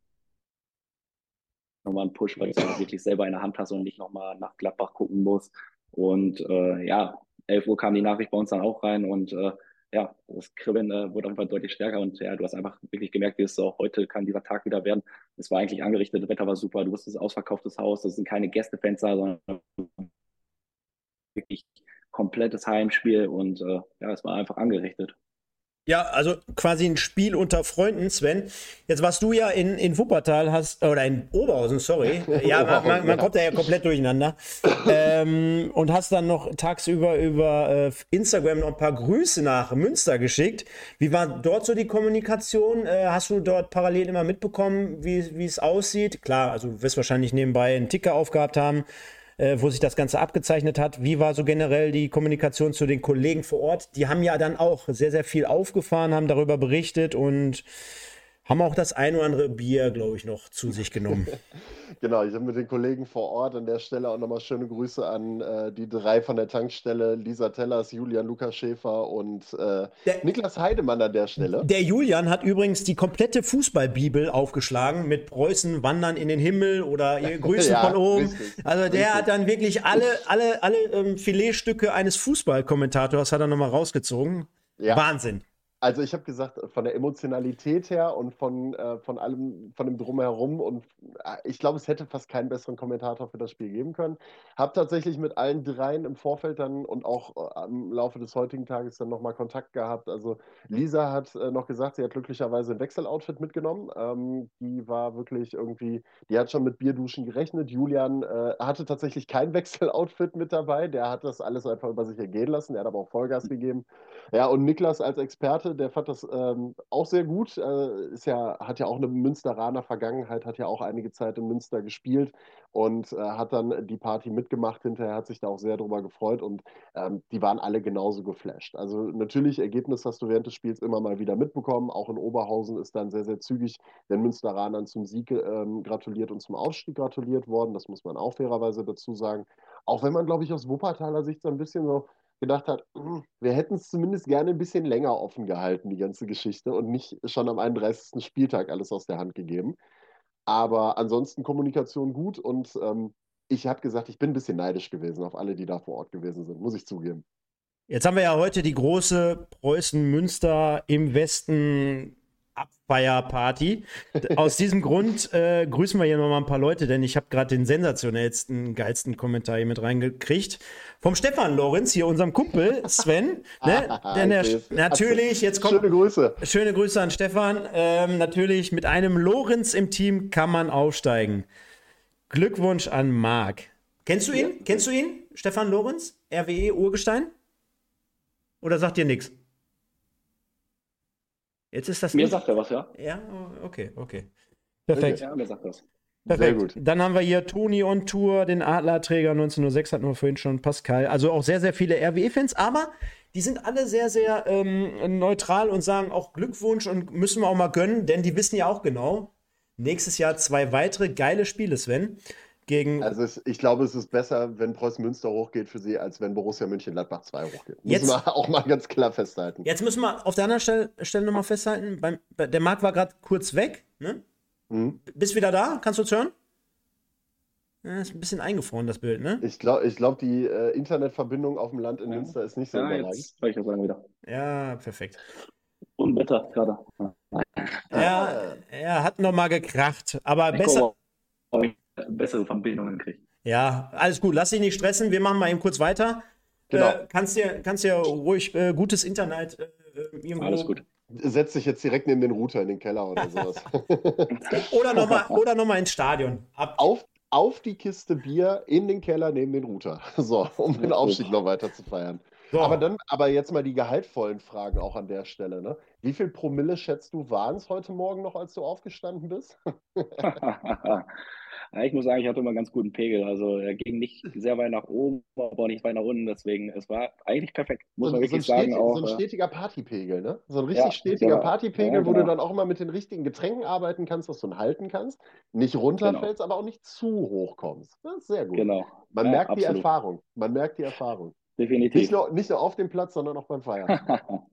nochmal einen Push, weil du es wirklich selber in der Hand hast und nicht nochmal nach Gladbach gucken musst. Und äh, ja, 11 Uhr kam die Nachricht bei uns dann auch rein und äh, ja, das Kribbeln äh, wurde auf jeden Fall deutlich stärker und ja, du hast einfach wirklich gemerkt, wie es so, heute kann dieser Tag wieder werden. Es war eigentlich angerichtet, das Wetter war super, du wusstest, ausverkauftes Haus, das sind keine Gästefenster, sondern wirklich komplettes Heimspiel und äh, ja, es war einfach angerichtet. Ja, also quasi ein Spiel unter Freunden, Sven. Jetzt warst du ja in, in Wuppertal, hast, oder in Oberhausen, sorry. Ja, man, man, man kommt da ja komplett durcheinander. ähm, und hast dann noch tagsüber über äh, Instagram noch ein paar Grüße nach Münster geschickt. Wie war dort so die Kommunikation? Äh, hast du dort parallel immer mitbekommen, wie es aussieht? Klar, also du wirst wahrscheinlich nebenbei einen Ticker aufgehabt haben äh, wo sich das Ganze abgezeichnet hat. Wie war so generell die Kommunikation zu den Kollegen vor Ort? Die haben ja dann auch sehr, sehr viel aufgefahren, haben darüber berichtet und haben auch das ein oder andere Bier, glaube ich, noch zu sich genommen. genau, ich habe mit den Kollegen vor Ort an der Stelle auch nochmal schöne Grüße an äh, die drei von der Tankstelle, Lisa Tellers, Julian Lukas Schäfer und äh, der, Niklas Heidemann an der Stelle. Der Julian hat übrigens die komplette Fußballbibel aufgeschlagen mit Preußen wandern in den Himmel oder Grüßen ja, von oben. Richtig, also der richtig. hat dann wirklich alle, alle, alle ähm, Filetstücke eines Fußballkommentators hat er nochmal rausgezogen. Ja. Wahnsinn. Also ich habe gesagt, von der Emotionalität her und von, äh, von allem, von dem Drumherum und äh, ich glaube, es hätte fast keinen besseren Kommentator für das Spiel geben können. Habe tatsächlich mit allen dreien im Vorfeld dann und auch äh, im Laufe des heutigen Tages dann nochmal Kontakt gehabt. Also Lisa hat äh, noch gesagt, sie hat glücklicherweise ein Wechseloutfit mitgenommen. Ähm, die war wirklich irgendwie, die hat schon mit Bierduschen gerechnet. Julian äh, hatte tatsächlich kein Wechseloutfit mit dabei. Der hat das alles einfach über sich ergehen lassen. Der hat aber auch Vollgas gegeben. Ja, und Niklas als Experte hatte, der fand das ähm, auch sehr gut. Äh, ist ja, hat ja auch eine Münsteraner Vergangenheit, hat ja auch einige Zeit in Münster gespielt und äh, hat dann die Party mitgemacht. Hinterher hat sich da auch sehr drüber gefreut und ähm, die waren alle genauso geflasht. Also natürlich, Ergebnis hast du während des Spiels immer mal wieder mitbekommen. Auch in Oberhausen ist dann sehr, sehr zügig den Münsteranern zum Sieg ähm, gratuliert und zum Aufstieg gratuliert worden. Das muss man auch fairerweise dazu sagen. Auch wenn man, glaube ich, aus Wuppertaler Sicht so ein bisschen so gedacht hat, hm, wir hätten es zumindest gerne ein bisschen länger offen gehalten, die ganze Geschichte, und nicht schon am 31. Spieltag alles aus der Hand gegeben. Aber ansonsten Kommunikation gut und ähm, ich habe gesagt, ich bin ein bisschen neidisch gewesen auf alle, die da vor Ort gewesen sind, muss ich zugeben. Jetzt haben wir ja heute die große Preußen-Münster im Westen Abfeierparty. Aus diesem Grund äh, grüßen wir hier nochmal ein paar Leute, denn ich habe gerade den sensationellsten, geilsten Kommentar hier mit reingekriegt. Vom Stefan Lorenz, hier unserem Kumpel Sven. ne? Denn er, natürlich, jetzt kommt. Schöne Grüße. Schöne Grüße an Stefan. Ähm, natürlich, mit einem Lorenz im Team kann man aufsteigen. Glückwunsch an Marc. Kennst du ihn? Ja. Kennst du ihn? Stefan Lorenz? RWE Urgestein? Oder sagt dir nichts? Jetzt ist das. Mir nicht... sagt er was, ja? Ja, okay, okay. Perfekt. Ja, mir sagt das. Perfekt. Sehr gut. Dann haben wir hier Toni on Tour, den Adlerträger 1906 hatten wir vorhin schon, Pascal. Also auch sehr, sehr viele RWE-Fans, aber die sind alle sehr, sehr ähm, neutral und sagen auch Glückwunsch und müssen wir auch mal gönnen, denn die wissen ja auch genau, nächstes Jahr zwei weitere geile Spiele, Sven gegen. Also es, ich glaube, es ist besser, wenn Preußen Münster hochgeht für sie, als wenn Borussia München-Gladbach 2 hochgeht. Jetzt, müssen wir auch mal ganz klar festhalten. Jetzt müssen wir auf der anderen Stelle, Stelle nochmal festhalten. Beim, der Marc war gerade kurz weg. Ne? Mhm. Bist wieder da? Kannst du uns hören? Ja, ist ein bisschen eingefroren, das Bild, ne? Ich glaube, ich glaub, die äh, Internetverbindung auf dem Land in ja. Münster ist nicht so ja, jetzt ich sagen wieder. Ja, perfekt. Und Wetter gerade. Ja, er hat nochmal gekracht, aber ich besser bessere Verbindungen kriegt. Ja, alles gut. Lass dich nicht stressen. Wir machen mal eben kurz weiter. Genau. Äh, kannst dir kannst dir ruhig äh, gutes Internet äh, irgendwo. Alles gut. Setz dich jetzt direkt neben den Router in den Keller oder sowas. oder nochmal noch ins Stadion. Ab. Auf, auf die Kiste Bier in den Keller neben den Router. So, um den Aufstieg noch weiter zu feiern. So. Aber dann, aber jetzt mal die gehaltvollen Fragen auch an der Stelle. Ne? Wie viel Promille schätzt du, waren es heute Morgen noch, als du aufgestanden bist? Ja, ich muss sagen, ich hatte immer einen ganz guten Pegel. Also er ging nicht sehr weit nach oben, aber auch nicht weit nach unten. Deswegen, es war eigentlich perfekt. Muss so, man wirklich so sagen. Stetig, auch, so ein äh, stetiger Partypegel, ne? So ein richtig ja, stetiger ja, Partypegel, ja, genau. wo du genau. dann auch mal mit den richtigen Getränken arbeiten kannst, was du halten kannst. Nicht runterfällst, genau. aber auch nicht zu hoch kommst. Das ist sehr gut. Genau. Man merkt absolut. die Erfahrung. Man merkt die Erfahrung. Definitiv. Nicht nur, nicht nur auf dem Platz, sondern auch beim Feiern.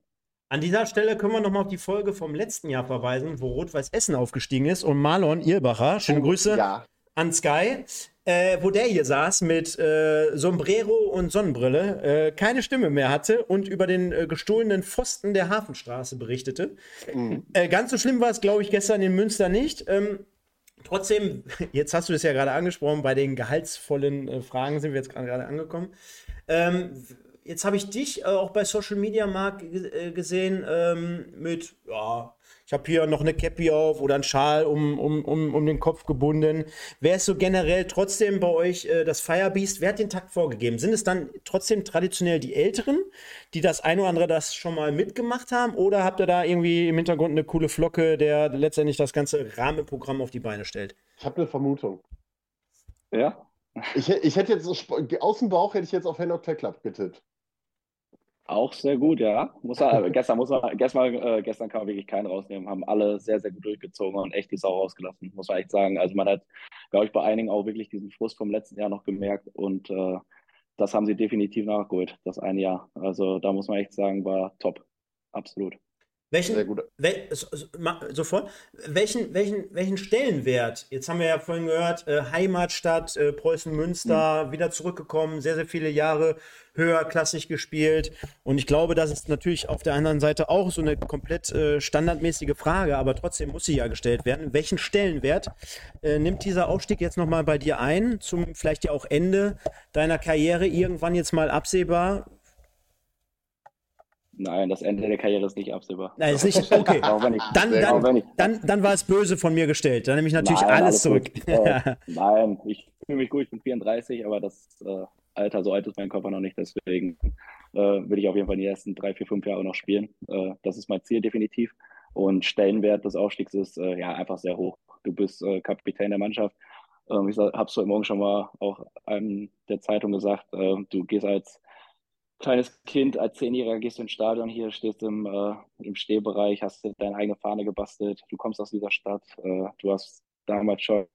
An dieser Stelle können wir nochmal auf die Folge vom letzten Jahr verweisen, wo Rot-Weiß Essen aufgestiegen ist und Marlon Irbacher, schöne oh, Grüße, ja an Sky, äh, wo der hier saß mit äh, Sombrero und Sonnenbrille, äh, keine Stimme mehr hatte und über den äh, gestohlenen Pfosten der Hafenstraße berichtete. Mhm. Äh, ganz so schlimm war es, glaube ich, gestern in Münster nicht. Ähm, trotzdem, jetzt hast du es ja gerade angesprochen, bei den gehaltsvollen äh, Fragen sind wir jetzt gerade angekommen. Ähm, jetzt habe ich dich auch bei Social Media Mark gesehen ähm, mit, ja, ich habe hier noch eine Cappy auf oder einen Schal um, um, um, um den Kopf gebunden. Wer ist so generell trotzdem bei euch äh, das Firebeast? Wer hat den Takt vorgegeben? Sind es dann trotzdem traditionell die Älteren, die das ein oder andere das schon mal mitgemacht haben? Oder habt ihr da irgendwie im Hintergrund eine coole Flocke, der letztendlich das ganze Rahmenprogramm auf die Beine stellt? Ich habe eine Vermutung. Ja? Ich, ich hätte jetzt aus dem Bauch hätte ich jetzt auf Henok Club getippt. Auch sehr gut, ja. Muss er, gestern, muss er, gestern, äh, gestern kann man wirklich keinen rausnehmen. Haben alle sehr, sehr gut durchgezogen und echt die Sau rausgelassen, muss man echt sagen. Also man hat, glaube ich, bei einigen auch wirklich diesen Frust vom letzten Jahr noch gemerkt und äh, das haben sie definitiv nachgeholt, das eine Jahr. Also da muss man echt sagen, war top. Absolut. Welchen, wel, sofort, welchen, welchen, welchen Stellenwert, jetzt haben wir ja vorhin gehört, äh, Heimatstadt, äh, Preußen-Münster, mhm. wieder zurückgekommen, sehr, sehr viele Jahre höherklassig gespielt. Und ich glaube, das ist natürlich auf der anderen Seite auch so eine komplett äh, standardmäßige Frage, aber trotzdem muss sie ja gestellt werden. Welchen Stellenwert äh, nimmt dieser Aufstieg jetzt nochmal bei dir ein, zum vielleicht ja auch Ende deiner Karriere irgendwann jetzt mal absehbar? Nein, das Ende der Karriere ist nicht absehbar. Nein, ist nicht. Okay. ich, dann, dann, dann, dann, war es böse von mir gestellt. Dann nehme ich natürlich Nein, alles, alles zurück. Äh, Nein, ich fühle mich gut, ich bin 34, aber das äh, Alter, so alt ist mein Körper noch nicht. Deswegen äh, will ich auf jeden Fall die ersten drei, vier, fünf Jahre noch spielen. Äh, das ist mein Ziel definitiv. Und Stellenwert des Aufstiegs ist äh, ja einfach sehr hoch. Du bist äh, Kapitän der Mannschaft. Ähm, ich habe es heute Morgen schon mal auch einem der Zeitung gesagt. du gehst als kleines Kind, als Zehnjähriger gehst du ins Stadion hier, stehst im, äh, im Stehbereich, hast deine eigene Fahne gebastelt, du kommst aus dieser Stadt, äh, du hast damals schon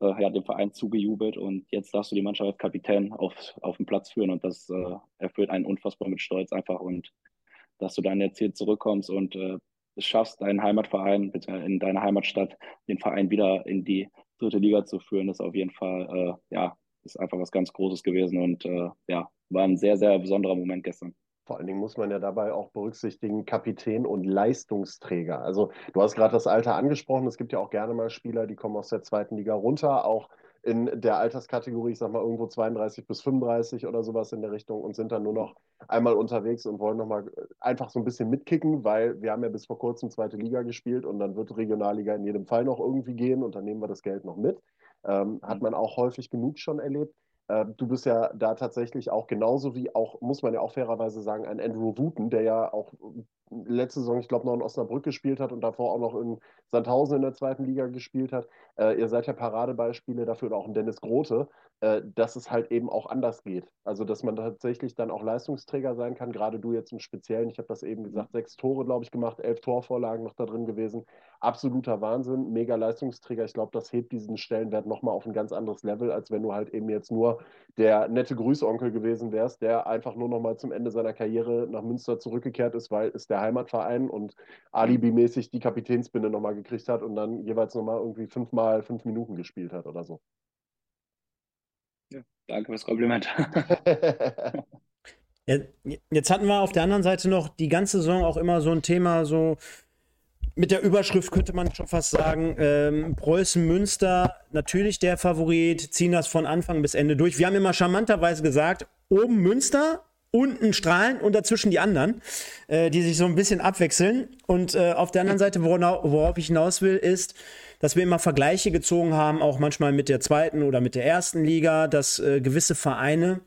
äh, ja, dem Verein zugejubelt und jetzt darfst du die Mannschaft als Kapitän auf, auf den Platz führen und das äh, erfüllt einen unfassbar mit Stolz einfach und dass du dann jetzt hier zurückkommst und äh, es schaffst, deinen Heimatverein in deiner Heimatstadt, den Verein wieder in die dritte Liga zu führen, ist auf jeden Fall, äh, ja, ist einfach was ganz Großes gewesen und äh, ja, war ein sehr, sehr besonderer Moment gestern. Vor allen Dingen muss man ja dabei auch berücksichtigen, Kapitän und Leistungsträger. Also du hast gerade das Alter angesprochen. Es gibt ja auch gerne mal Spieler, die kommen aus der zweiten Liga runter, auch in der Alterskategorie, ich sag mal irgendwo 32 bis 35 oder sowas in der Richtung und sind dann nur noch einmal unterwegs und wollen nochmal einfach so ein bisschen mitkicken, weil wir haben ja bis vor kurzem zweite Liga gespielt und dann wird Regionalliga in jedem Fall noch irgendwie gehen und dann nehmen wir das Geld noch mit. Ähm, hat mhm. man auch häufig genug schon erlebt. Ähm, du bist ja da tatsächlich auch genauso wie auch, muss man ja auch fairerweise sagen, ein Andrew Wooten, der ja auch letzte Saison, ich glaube, noch in Osnabrück gespielt hat und davor auch noch in Sandhausen in der zweiten Liga gespielt hat. Äh, ihr seid ja Paradebeispiele dafür, oder auch ein Dennis Grote, äh, dass es halt eben auch anders geht. Also, dass man tatsächlich dann auch Leistungsträger sein kann. Gerade du jetzt im Speziellen, ich habe das eben gesagt, sechs Tore, glaube ich, gemacht, elf Torvorlagen noch da drin gewesen. Absoluter Wahnsinn, mega Leistungsträger. Ich glaube, das hebt diesen Stellenwert nochmal auf ein ganz anderes Level, als wenn du halt eben jetzt nur der nette Grüßonkel gewesen wärst, der einfach nur nochmal zum Ende seiner Karriere nach Münster zurückgekehrt ist, weil es der Heimatverein und alibimäßig die Kapitänsbinde nochmal gekriegt hat und dann jeweils nochmal irgendwie fünfmal fünf Minuten gespielt hat oder so. Danke fürs Kompliment. Jetzt hatten wir auf der anderen Seite noch die ganze Saison auch immer so ein Thema, so mit der Überschrift könnte man schon fast sagen, ähm, Preußen Münster, natürlich der Favorit, ziehen das von Anfang bis Ende durch. Wir haben immer charmanterweise gesagt, oben Münster, unten Strahlen und dazwischen die anderen, äh, die sich so ein bisschen abwechseln. Und äh, auf der anderen Seite, worauf ich hinaus will, ist, dass wir immer Vergleiche gezogen haben, auch manchmal mit der zweiten oder mit der ersten Liga, dass äh, gewisse Vereine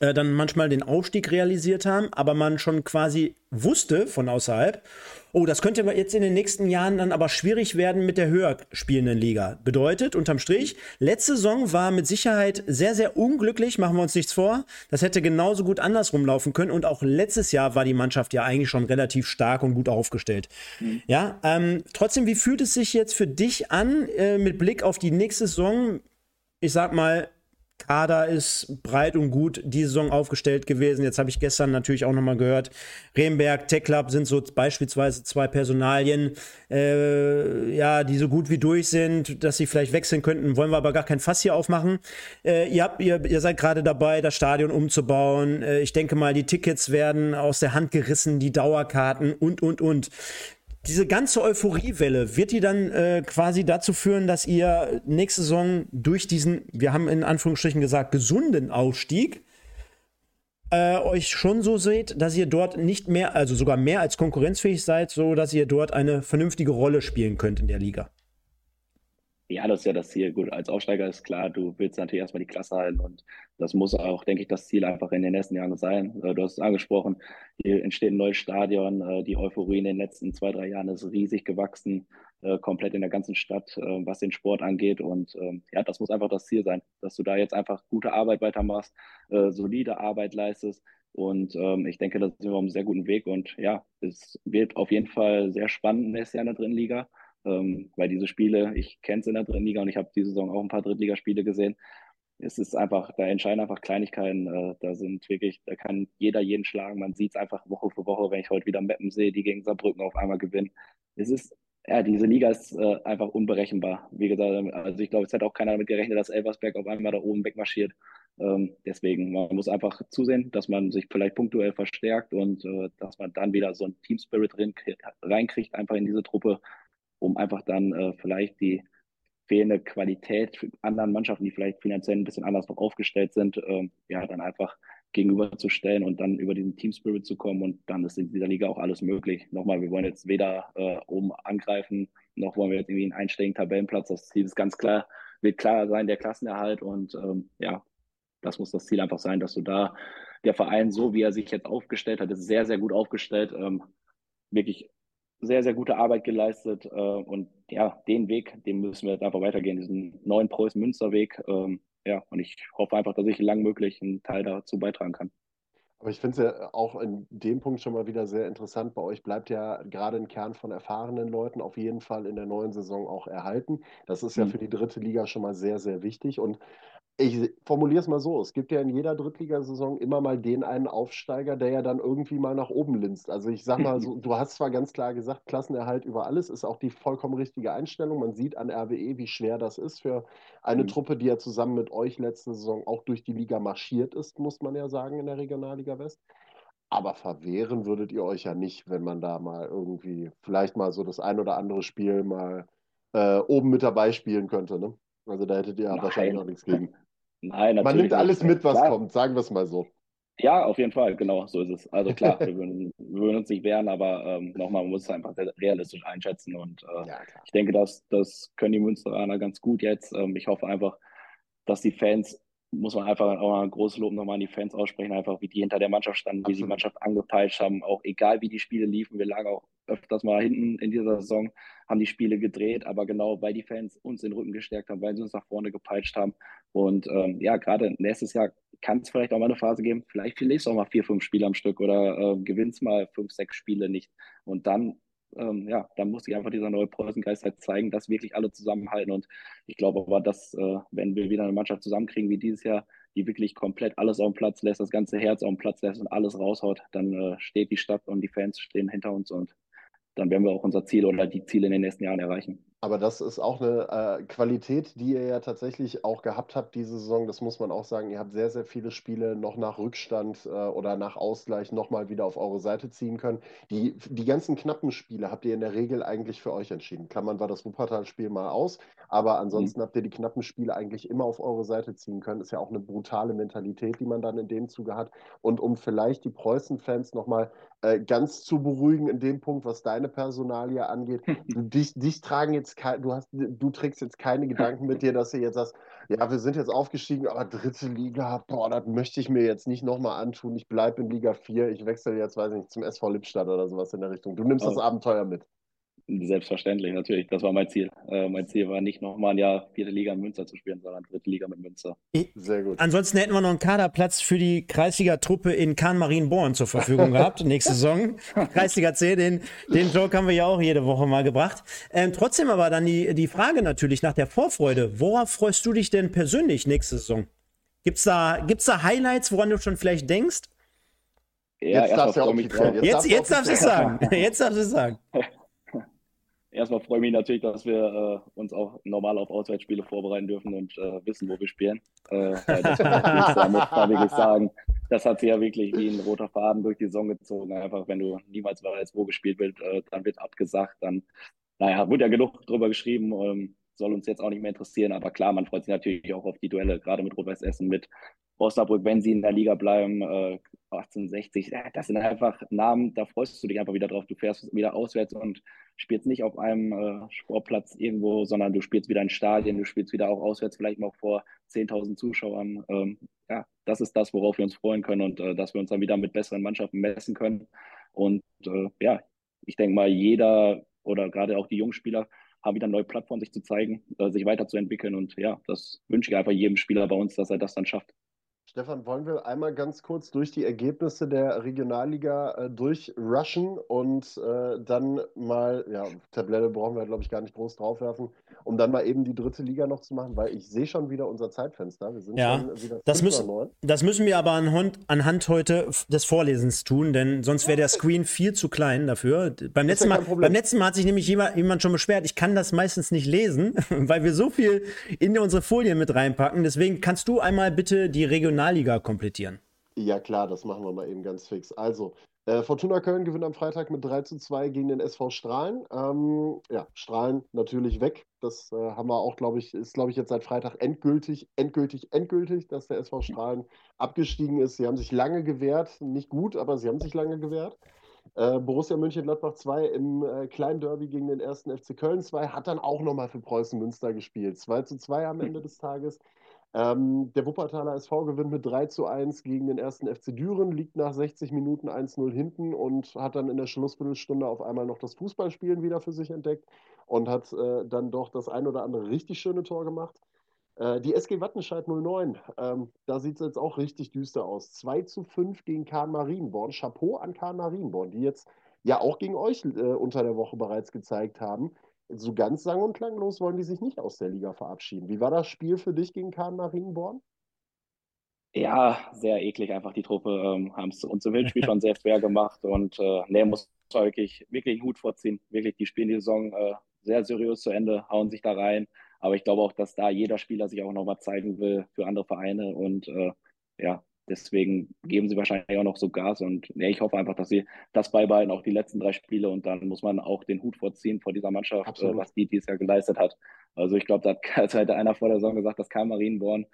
äh, dann manchmal den Aufstieg realisiert haben, aber man schon quasi wusste von außerhalb, oh, das könnte jetzt in den nächsten Jahren dann aber schwierig werden mit der höher spielenden Liga. Bedeutet, unterm Strich, letzte Saison war mit Sicherheit sehr, sehr unglücklich, machen wir uns nichts vor. Das hätte genauso gut andersrum laufen können und auch letztes Jahr war die Mannschaft ja eigentlich schon relativ stark und gut aufgestellt. Mhm. Ja, ähm, trotzdem, wie fühlt es sich jetzt für dich an, äh, mit Blick auf die nächste Saison? Ich sag mal, Kader ist breit und gut die Saison aufgestellt gewesen. Jetzt habe ich gestern natürlich auch nochmal gehört, Remberg, Tech Club sind so beispielsweise zwei Personalien, äh, ja, die so gut wie durch sind, dass sie vielleicht wechseln könnten. Wollen wir aber gar kein Fass hier aufmachen. Äh, ihr, habt, ihr, ihr seid gerade dabei, das Stadion umzubauen. Äh, ich denke mal, die Tickets werden aus der Hand gerissen, die Dauerkarten und, und, und diese ganze Euphoriewelle, wird die dann äh, quasi dazu führen, dass ihr nächste Saison durch diesen, wir haben in Anführungsstrichen gesagt, gesunden Aufstieg, äh, euch schon so seht, dass ihr dort nicht mehr, also sogar mehr als konkurrenzfähig seid, so dass ihr dort eine vernünftige Rolle spielen könnt in der Liga? Ja, das ist ja das Ziel. Gut, als Aufsteiger ist klar, du willst natürlich erstmal die Klasse halten und das muss auch, denke ich, das Ziel einfach in den nächsten Jahren sein. Äh, du hast es angesprochen, hier entsteht ein neues Stadion, äh, die Euphorie in den letzten zwei, drei Jahren ist riesig gewachsen, äh, komplett in der ganzen Stadt, was den Sport angeht und ähm, ja, das muss einfach das Ziel sein, dass du da jetzt einfach gute Arbeit weitermachst, solide Arbeit leistest, Und ähm, ich denke, da sind wir auf einem sehr guten Weg. Und ja, es wird auf jeden Fall sehr spannend nächstes Jahr in der dritten Liga, ähm, weil diese Spiele, ich kenne es in der dritten Liga und ich habe diese Saison auch ein paar Drittligaspiele gesehen. Es ist einfach, da entscheiden einfach Kleinigkeiten. Äh, da sind wirklich, da kann jeder jeden schlagen. Man sieht es einfach Woche für Woche, wenn ich heute wieder Meppen sehe, die gegen Saarbrücken auf einmal gewinnen. Es ist ja, diese Liga ist äh, einfach unberechenbar. Wie gesagt, also ich glaube, es hat auch keiner damit gerechnet, dass Elversberg auf einmal da oben wegmarschiert. Ähm, deswegen, man muss einfach zusehen, dass man sich vielleicht punktuell verstärkt und äh, dass man dann wieder so einen Team Spirit reinkriegt, einfach in diese Truppe, um einfach dann äh, vielleicht die fehlende Qualität anderen Mannschaften, die vielleicht finanziell ein bisschen anders noch aufgestellt sind, ähm, ja, dann einfach gegenüberzustellen und dann über diesen Team Spirit zu kommen und dann ist in dieser Liga auch alles möglich. Nochmal, wir wollen jetzt weder äh, oben angreifen, noch wollen wir jetzt irgendwie einen einstelligen Tabellenplatz. Das Ziel ist ganz klar, wird klar sein, der Klassenerhalt und ähm, ja, das muss das Ziel einfach sein, dass du da der Verein, so wie er sich jetzt aufgestellt hat, ist sehr, sehr gut aufgestellt, ähm, wirklich sehr, sehr gute Arbeit geleistet äh, und ja, den Weg, den müssen wir jetzt einfach weitergehen, diesen neuen Preußen-Münster-Weg. Ähm, ja, und ich hoffe einfach, dass ich lang möglich einen Teil dazu beitragen kann. Aber ich finde es ja auch in dem Punkt schon mal wieder sehr interessant. Bei euch bleibt ja gerade ein Kern von erfahrenen Leuten auf jeden Fall in der neuen Saison auch erhalten. Das ist ja mhm. für die dritte Liga schon mal sehr, sehr wichtig. Und ich formuliere es mal so: Es gibt ja in jeder Drittligasaison immer mal den einen Aufsteiger, der ja dann irgendwie mal nach oben linst. Also ich sag mal so, du hast zwar ganz klar gesagt, Klassenerhalt über alles ist auch die vollkommen richtige Einstellung. Man sieht an RWE, wie schwer das ist für eine mhm. Truppe, die ja zusammen mit euch letzte Saison auch durch die Liga marschiert ist, muss man ja sagen, in der Regionalliga West. Aber verwehren würdet ihr euch ja nicht, wenn man da mal irgendwie vielleicht mal so das ein oder andere Spiel mal äh, oben mit dabei spielen könnte. Ne? Also da hättet ihr Nein. wahrscheinlich auch nichts gegen. Nein, natürlich. Man nimmt alles mit, was klar. kommt, sagen wir es mal so. Ja, auf jeden Fall, genau, so ist es. Also klar, wir würden, wir würden uns nicht wehren, aber ähm, nochmal, man muss es einfach realistisch einschätzen. Und äh, ja, ich denke, das, das können die Münsteraner ganz gut jetzt. Ähm, ich hoffe einfach, dass die Fans, muss man einfach auch mal ein großes Lob nochmal an die Fans aussprechen, einfach wie die hinter der Mannschaft standen, Absolut. wie sie die Mannschaft angepeitscht haben, auch egal wie die Spiele liefen. Wir lagen auch öfters mal hinten in dieser Saison, haben die Spiele gedreht, aber genau, weil die Fans uns den Rücken gestärkt haben, weil sie uns nach vorne gepeitscht haben. Und ähm, ja, gerade nächstes Jahr kann es vielleicht auch mal eine Phase geben, vielleicht verlierst du auch mal vier, fünf Spiele am Stück oder äh, gewinnst mal fünf, sechs Spiele nicht. Und dann, ähm, ja, dann muss sich einfach dieser neue Preußengeist halt zeigen, dass wirklich alle zusammenhalten. Und ich glaube aber, dass, äh, wenn wir wieder eine Mannschaft zusammenkriegen wie dieses Jahr, die wirklich komplett alles auf den Platz lässt, das ganze Herz auf den Platz lässt und alles raushaut, dann äh, steht die Stadt und die Fans stehen hinter uns und dann werden wir auch unser Ziel oder die Ziele in den nächsten Jahren erreichen. Aber das ist auch eine äh, Qualität, die ihr ja tatsächlich auch gehabt habt diese Saison. Das muss man auch sagen. Ihr habt sehr, sehr viele Spiele noch nach Rückstand äh, oder nach Ausgleich nochmal wieder auf eure Seite ziehen können. Die, die ganzen knappen Spiele habt ihr in der Regel eigentlich für euch entschieden. Klammern war das Wuppertal-Spiel mal aus. Aber ansonsten mhm. habt ihr die knappen Spiele eigentlich immer auf eure Seite ziehen können. Ist ja auch eine brutale Mentalität, die man dann in dem Zuge hat. Und um vielleicht die Preußen-Fans nochmal äh, ganz zu beruhigen in dem Punkt, was deine Personalie angeht, dich, dich tragen jetzt kein, du hast, du trägst jetzt keine Gedanken mit dir, dass du jetzt sagst, ja, wir sind jetzt aufgestiegen, aber dritte Liga, boah, das möchte ich mir jetzt nicht nochmal antun. Ich bleibe in Liga 4, ich wechsle jetzt, weiß ich nicht, zum SV Lippstadt oder sowas in der Richtung. Du nimmst oh. das Abenteuer mit. Selbstverständlich, natürlich. Das war mein Ziel. Äh, mein Ziel war nicht nochmal ein Jahr vierte Liga in Münster zu spielen, sondern dritte Liga mit Münster. Sehr gut. Ansonsten hätten wir noch einen Kaderplatz für die Kreisliga-Truppe in Kahn-Marienborn zur Verfügung gehabt, nächste Saison. Kreisliga C, den, den Joke haben wir ja auch jede Woche mal gebracht. Ähm, trotzdem aber dann die, die Frage natürlich nach der Vorfreude. Worauf freust du dich denn persönlich nächste Saison? Gibt es da, gibt's da Highlights, woran du schon vielleicht denkst? Ja, jetzt darfst du ja offiziell. Jetzt, jetzt, jetzt darfst du es sagen. Jetzt darfst du es sagen. Erstmal freue ich mich natürlich, dass wir äh, uns auch normal auf Auswärtsspiele vorbereiten dürfen und äh, wissen, wo wir spielen. Äh, das da muss man wirklich sagen, das hat sich ja wirklich wie ein roter Faden durch die Saison gezogen. Einfach, wenn du niemals weißt, wo gespielt wird, äh, dann wird abgesagt. Dann, naja, wurde ja genug drüber geschrieben. Ähm, soll uns jetzt auch nicht mehr interessieren. Aber klar, man freut sich natürlich auch auf die Duelle, gerade mit Rot-Weiß Essen, mit Osnabrück, wenn sie in der Liga bleiben, äh, 1860. Das sind einfach Namen, da freust du dich einfach wieder drauf. Du fährst wieder auswärts und spielst nicht auf einem äh, Sportplatz irgendwo, sondern du spielst wieder in Stadien, du spielst wieder auch auswärts, vielleicht mal vor 10.000 Zuschauern. Ähm, ja, das ist das, worauf wir uns freuen können und äh, dass wir uns dann wieder mit besseren Mannschaften messen können. Und äh, ja, ich denke mal, jeder oder gerade auch die Jungspieler haben wieder eine neue Plattform, sich zu zeigen, äh, sich weiterzuentwickeln. Und ja, das wünsche ich einfach jedem Spieler bei uns, dass er das dann schafft. Stefan, wollen wir einmal ganz kurz durch die Ergebnisse der Regionalliga äh, durchrushen und äh, dann mal, ja, Tablette brauchen wir, glaube ich, gar nicht groß draufwerfen, um dann mal eben die dritte Liga noch zu machen, weil ich sehe schon wieder unser Zeitfenster. Wir sind ja, schon wieder das, müssen, das müssen wir aber anhand, anhand heute des Vorlesens tun, denn sonst wäre der Screen viel zu klein dafür. Beim letzten, ja Mal, beim letzten Mal hat sich nämlich jemand, jemand schon beschwert, ich kann das meistens nicht lesen, weil wir so viel in unsere Folien mit reinpacken. Deswegen kannst du einmal bitte die Regionalliga komplettieren. Ja, klar, das machen wir mal eben ganz fix. Also, äh, Fortuna Köln gewinnt am Freitag mit 3 zu 2 gegen den SV Strahlen. Ähm, ja, Strahlen natürlich weg. Das äh, haben wir auch, glaube ich, ist, glaube ich, jetzt seit Freitag endgültig, endgültig, endgültig, dass der SV Strahlen abgestiegen ist. Sie haben sich lange gewehrt, nicht gut, aber sie haben sich lange gewehrt. Äh, Borussia Mönchengladbach 2 im äh, kleinen Derby gegen den ersten FC Köln 2 hat dann auch nochmal für Preußen Münster gespielt. 2 zu 2 am Ende des Tages. Ähm, der Wuppertaler SV gewinnt mit 3 zu 1 gegen den ersten FC Düren, liegt nach 60 Minuten 1-0 hinten und hat dann in der Schlussviertelstunde auf einmal noch das Fußballspielen wieder für sich entdeckt und hat äh, dann doch das ein oder andere richtig schöne Tor gemacht. Äh, die SG Wattenscheid 09, ähm, da sieht es jetzt auch richtig düster aus. 2 zu 5 gegen Kahn Marienborn. Chapeau an Kahn Marienborn, die jetzt ja auch gegen euch äh, unter der Woche bereits gezeigt haben, so ganz sang- und klanglos wollen die sich nicht aus der Liga verabschieden. Wie war das Spiel für dich gegen Kahn Marienborn? Ja, sehr eklig einfach die Truppe. Ähm, haben es uns im Wildspiel schon sehr schwer gemacht und äh, nee, muss wirklich, wirklich Hut vorziehen. Wirklich, die spielen die Saison äh, sehr seriös zu Ende, hauen sich da rein. Aber ich glaube auch, dass da jeder Spieler sich auch nochmal zeigen will für andere Vereine und äh, ja, Deswegen geben sie wahrscheinlich auch noch so Gas und nee, ich hoffe einfach, dass sie das beibehalten, auch die letzten drei Spiele und dann muss man auch den Hut vorziehen vor dieser Mannschaft, äh, was die dieses Jahr geleistet hat. Also ich glaube, da hat halt einer vor der Saison gesagt, dass kein Marienborn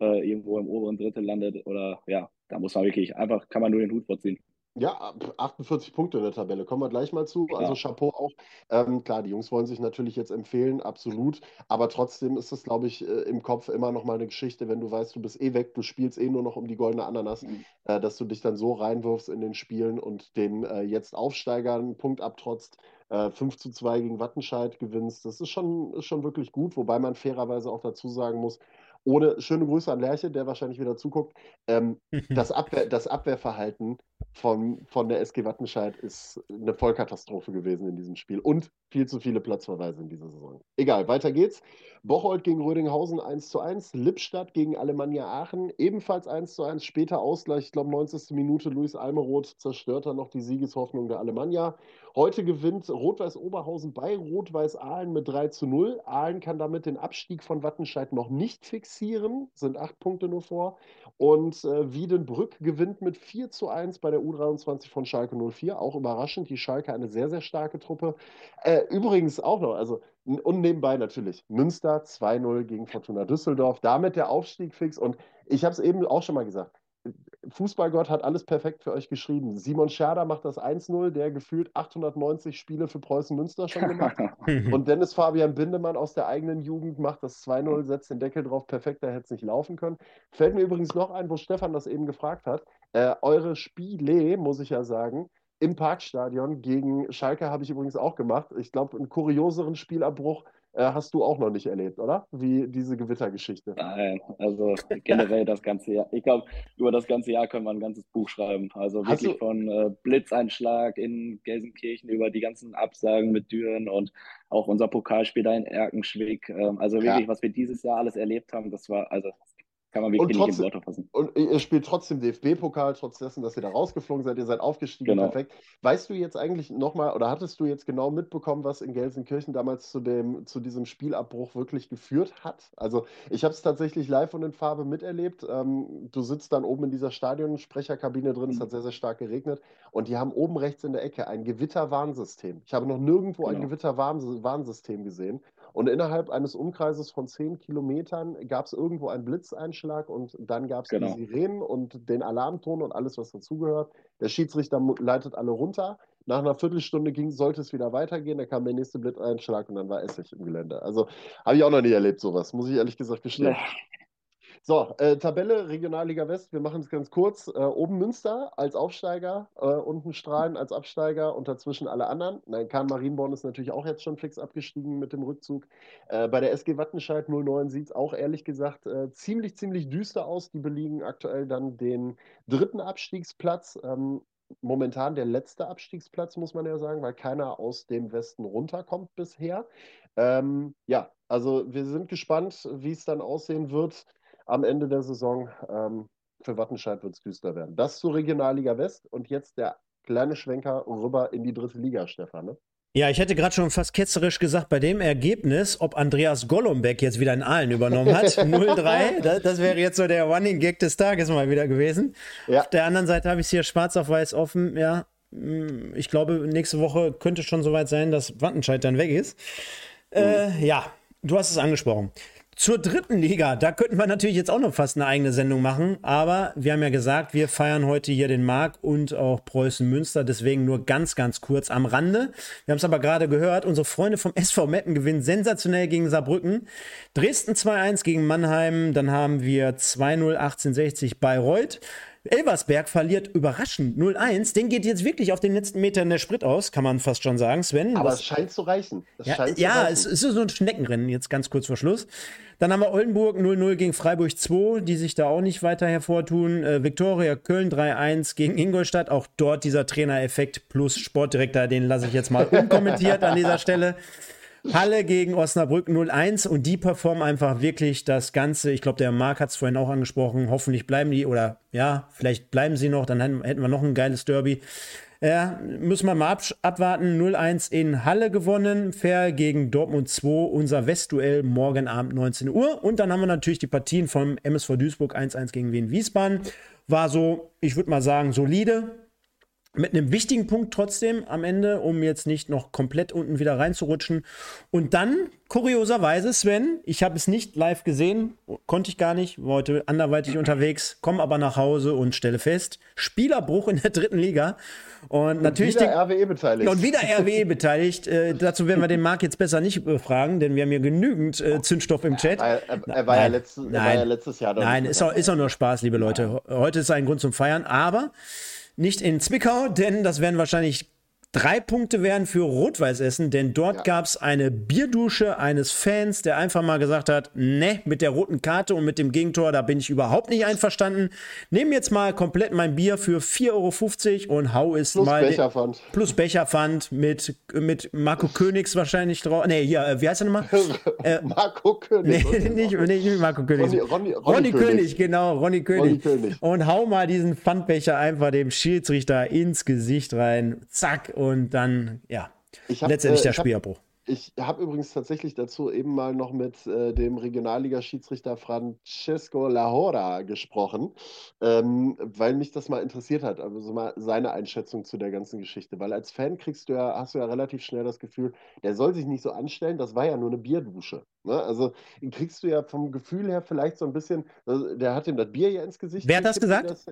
äh, irgendwo im oberen Drittel landet oder ja, da muss man wirklich einfach, kann man nur den Hut vorziehen. Ja, 48 Punkte in der Tabelle. Kommen wir gleich mal zu. Also Chapeau auch. Ähm, klar, die Jungs wollen sich natürlich jetzt empfehlen, absolut. Aber trotzdem ist es, glaube ich, äh, im Kopf immer noch mal eine Geschichte, wenn du weißt, du bist eh weg, du spielst eh nur noch um die goldene Ananas, mhm. äh, dass du dich dann so reinwirfst in den Spielen und den äh, jetzt Aufsteigern einen Punkt abtrotzt. Äh, 5 zu 2 gegen Wattenscheid gewinnst. Das ist schon, ist schon wirklich gut, wobei man fairerweise auch dazu sagen muss, ohne schöne Grüße an Lerche, der wahrscheinlich wieder zuguckt. Ähm, das, Abwehr, das Abwehrverhalten von, von der SG Wattenscheid ist eine Vollkatastrophe gewesen in diesem Spiel und viel zu viele Platzverweise in dieser Saison. Egal, weiter geht's. Bocholt gegen Rödinghausen 1 zu 1, Lippstadt gegen Alemannia Aachen ebenfalls 1 zu 1, später Ausgleich, ich glaube 90. Minute, Luis Almeroth zerstört dann noch die Siegeshoffnung der Alemannia. Heute gewinnt Rot-Weiß Oberhausen bei Rot-Weiß Aalen mit 3 zu 0. Aalen kann damit den Abstieg von Wattenscheid noch nicht fixieren, sind acht Punkte nur vor. Und äh, Wiedenbrück gewinnt mit 4 zu 1 bei der U23 von Schalke 04. Auch überraschend, die Schalke eine sehr, sehr starke Truppe. Äh, übrigens auch noch, also und nebenbei natürlich Münster 2-0 gegen Fortuna Düsseldorf. Damit der Aufstieg fix. Und ich habe es eben auch schon mal gesagt. Fußballgott hat alles perfekt für euch geschrieben. Simon Scherder macht das 1-0, der gefühlt 890 Spiele für Preußen Münster schon gemacht hat. Und Dennis Fabian Bindemann aus der eigenen Jugend macht das 2-0, setzt den Deckel drauf. Perfekt, da hätte es nicht laufen können. Fällt mir übrigens noch ein, wo Stefan das eben gefragt hat. Äh, eure Spiele, muss ich ja sagen, im Parkstadion gegen Schalke habe ich übrigens auch gemacht. Ich glaube, einen kurioseren Spielabbruch äh, hast du auch noch nicht erlebt, oder? Wie diese Gewittergeschichte. Nein, also generell das ganze Jahr. Ich glaube, über das ganze Jahr können wir ein ganzes Buch schreiben. Also hast wirklich von äh, Blitzeinschlag in Gelsenkirchen über die ganzen Absagen mit Düren und auch unser Pokalspiel da in Erkenschwick. Ähm, also wirklich, ja. was wir dieses Jahr alles erlebt haben, das war, also kann man wirklich trotzdem, nicht in Worte fassen. Und ihr spielt trotzdem DFB-Pokal, trotz dessen, dass ihr da rausgeflogen seid. Ihr seid aufgestiegen, genau. perfekt. Weißt du jetzt eigentlich nochmal, oder hattest du jetzt genau mitbekommen, was in Gelsenkirchen damals zu, dem, zu diesem Spielabbruch wirklich geführt hat? Also, ich habe es tatsächlich live und in Farbe miterlebt. Ähm, du sitzt dann oben in dieser Stadionsprecherkabine drin, mhm. es hat sehr, sehr stark geregnet. Und die haben oben rechts in der Ecke ein Gewitterwarnsystem. Ich habe noch nirgendwo genau. ein Gewitterwarnsystem gesehen. Und innerhalb eines Umkreises von zehn Kilometern gab es irgendwo einen Blitzeinschlag und dann gab es genau. die Sirenen und den Alarmton und alles, was dazugehört. Der Schiedsrichter leitet alle runter. Nach einer Viertelstunde ging, sollte es wieder weitergehen. Da kam der nächste Blitzeinschlag und dann war Essig im Gelände. Also habe ich auch noch nie erlebt, sowas, muss ich ehrlich gesagt gestehen. Ja. So, äh, Tabelle Regionalliga West, wir machen es ganz kurz. Äh, oben Münster als Aufsteiger, äh, unten Strahlen als Absteiger und dazwischen alle anderen. Nein, Kahn Marienborn ist natürlich auch jetzt schon fix abgestiegen mit dem Rückzug. Äh, bei der SG Wattenscheid 09 sieht es auch ehrlich gesagt äh, ziemlich, ziemlich düster aus. Die belegen aktuell dann den dritten Abstiegsplatz. Ähm, momentan der letzte Abstiegsplatz, muss man ja sagen, weil keiner aus dem Westen runterkommt bisher. Ähm, ja, also wir sind gespannt, wie es dann aussehen wird am Ende der Saison. Ähm, für Wattenscheid wird es düster werden. Das zur Regionalliga West und jetzt der kleine Schwenker rüber in die dritte Liga, Stefan. Ne? Ja, ich hätte gerade schon fast ketzerisch gesagt, bei dem Ergebnis, ob Andreas Golombek jetzt wieder in Aalen übernommen hat, 0-3, das, das, wäre jetzt so der Running Gag des Tages mal wieder gewesen. Ja. Auf der anderen Seite habe ich es hier schwarz auf weiß offen, ja. Ich glaube, nächste Woche könnte schon soweit sein, dass Wattenscheid dann weg ist. Mhm. Äh, ja, du hast es angesprochen. Zur dritten Liga, da könnten wir natürlich jetzt auch noch fast eine eigene Sendung machen, aber wir haben ja gesagt, wir feiern heute hier den Mark und auch Preußen Münster, deswegen nur ganz, ganz kurz am Rande. Wir haben es aber gerade gehört, unsere Freunde vom SV Meppen gewinnen sensationell gegen Saarbrücken. Dresden 2-1 gegen Mannheim, dann haben wir 2-0 1860 Bayreuth. Elversberg verliert überraschend 0-1. Den geht jetzt wirklich auf den letzten Metern der Sprit aus, kann man fast schon sagen, Sven. Aber es scheint zu reichen. Es ja, zu ja reichen. Es, es, ist so ein Schneckenrennen, jetzt ganz kurz vor Schluss. Dann haben wir Oldenburg 0-0 gegen Freiburg 2, die sich da auch nicht weiter hervortun. Äh, Viktoria Köln 3-1 gegen Ingolstadt. Auch dort dieser Trainereffekt plus Sportdirektor, den lasse ich jetzt mal unkommentiert an dieser Stelle. Halle gegen Osnabrück 0-1 und die performen einfach wirklich das Ganze. Ich glaube, der Marc hat es vorhin auch angesprochen. Hoffentlich bleiben die oder ja, vielleicht bleiben sie noch, dann hätten wir noch ein geiles Derby. Ja, müssen wir mal ab abwarten. 0-1 in Halle gewonnen. Fair gegen Dortmund 2. Unser Westduell morgen Abend 19 Uhr. Und dann haben wir natürlich die Partien vom MSV Duisburg 1-1 gegen Wien Wiesbaden. War so, ich würde mal sagen, solide mit einem wichtigen Punkt trotzdem am Ende, um jetzt nicht noch komplett unten wieder reinzurutschen. Und dann, kurioserweise, Sven, ich habe es nicht live gesehen, konnte ich gar nicht, war heute anderweitig unterwegs, komme aber nach Hause und stelle fest, Spielerbruch in der dritten Liga. Und, und natürlich. Wieder RWE beteiligt. Und wieder RWE beteiligt. Äh, dazu werden wir den Marc jetzt besser nicht befragen, denn wir haben hier genügend äh, Zündstoff im Chat. Er, er, er, war, ja letztes, er war, ja letztes, Jahr. Nein, ist auch, ist auch nur Spaß, liebe Leute. Heute ist ein Grund zum Feiern, aber nicht in Zwickau, denn das werden wahrscheinlich drei Punkte wären für Rot-Weiß Essen, denn dort ja. gab es eine Bierdusche eines Fans, der einfach mal gesagt hat, ne, mit der roten Karte und mit dem Gegentor, da bin ich überhaupt nicht einverstanden. Nehm jetzt mal komplett mein Bier für 4,50 Euro und hau es plus mal. Becherpfand. Plus Becherpfand mit, mit Marco Königs wahrscheinlich drauf. Ne, hier, äh, wie heißt er nochmal? äh, Marco König. Nee, nicht, nicht, nicht Marco König. Ronny, Ronny, Ronny, Ronny König. König. genau, Ronny König. Ronny König. Und hau mal diesen Pfandbecher einfach dem Schiedsrichter ins Gesicht rein. Zack und dann, ja, hab, letztendlich der äh, Spielabbruch. Ich habe übrigens tatsächlich dazu eben mal noch mit äh, dem Regionalliga-Schiedsrichter Francesco Lahora gesprochen, ähm, weil mich das mal interessiert hat, also mal seine Einschätzung zu der ganzen Geschichte. Weil als Fan kriegst du ja, hast du ja relativ schnell das Gefühl, der soll sich nicht so anstellen, das war ja nur eine Bierdusche. Ne? Also kriegst du ja vom Gefühl her vielleicht so ein bisschen, also, der hat ihm das Bier ja ins Gesicht. Wer hat das gesagt? Das,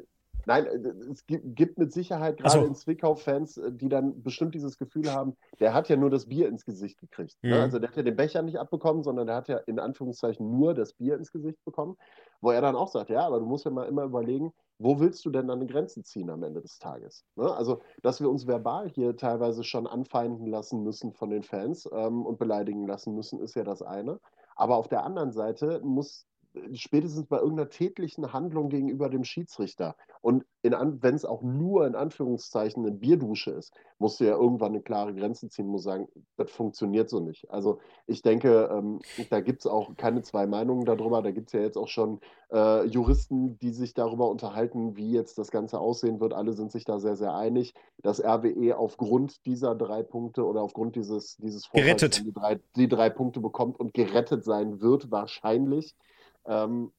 Nein, äh, es gibt mit Sicherheit gerade so. in Zwickau-Fans, äh, die dann bestimmt dieses Gefühl haben, der hat ja nur das Bier ins Gesicht gekriegt. Ne? Mhm. Also der hat ja den Becher nicht abbekommen, sondern der hat ja in Anführungszeichen nur das Bier ins Gesicht bekommen, wo er dann auch sagt, ja, aber du musst ja mal immer überlegen, wo willst du denn deine Grenzen ziehen am Ende des Tages? Ne? Also, dass wir uns verbal hier teilweise schon anfeinden lassen müssen von den Fans ähm, und beleidigen lassen müssen, ist ja das eine. Aber auf der anderen Seite muss spätestens bei irgendeiner tätlichen Handlung gegenüber dem Schiedsrichter und wenn es auch nur in Anführungszeichen eine Bierdusche ist, musst du ja irgendwann eine klare Grenze ziehen, muss sagen, das funktioniert so nicht. Also ich denke, ähm, da gibt es auch keine zwei Meinungen darüber. Da gibt es ja jetzt auch schon äh, Juristen, die sich darüber unterhalten, wie jetzt das Ganze aussehen wird. Alle sind sich da sehr, sehr einig, dass RWE aufgrund dieser drei Punkte oder aufgrund dieses, dieses Vorfalls die drei, die drei Punkte bekommt und gerettet sein wird, wahrscheinlich. Ähm,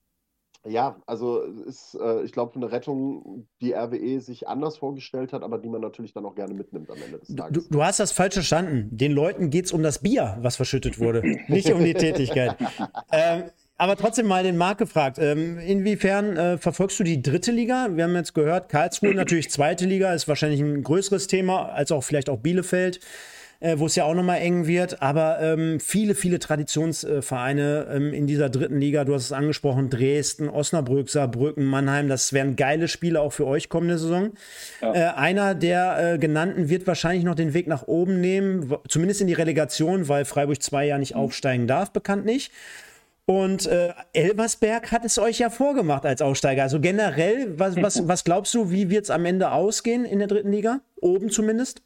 ja, also ist, äh, ich glaube, eine Rettung, die RWE sich anders vorgestellt hat, aber die man natürlich dann auch gerne mitnimmt am Ende des Tages. Du, du hast das falsch verstanden. Den Leuten geht es um das Bier, was verschüttet wurde, nicht um die Tätigkeit. ähm, aber trotzdem mal den Marc gefragt. Ähm, inwiefern äh, verfolgst du die dritte Liga? Wir haben jetzt gehört, Karlsruhe natürlich zweite Liga, ist wahrscheinlich ein größeres Thema, als auch vielleicht auch Bielefeld. Äh, wo es ja auch nochmal eng wird. Aber ähm, viele, viele Traditionsvereine ähm, in dieser dritten Liga, du hast es angesprochen, Dresden, Osnabrück, Saarbrücken, Mannheim, das wären geile Spiele auch für euch kommende Saison. Ja. Äh, einer der äh, genannten wird wahrscheinlich noch den Weg nach oben nehmen, zumindest in die Relegation, weil Freiburg 2 ja nicht mhm. aufsteigen darf, bekannt nicht. Und äh, Elversberg hat es euch ja vorgemacht als Aufsteiger. Also generell, was, was, was glaubst du, wie wird es am Ende ausgehen in der dritten Liga? Oben zumindest?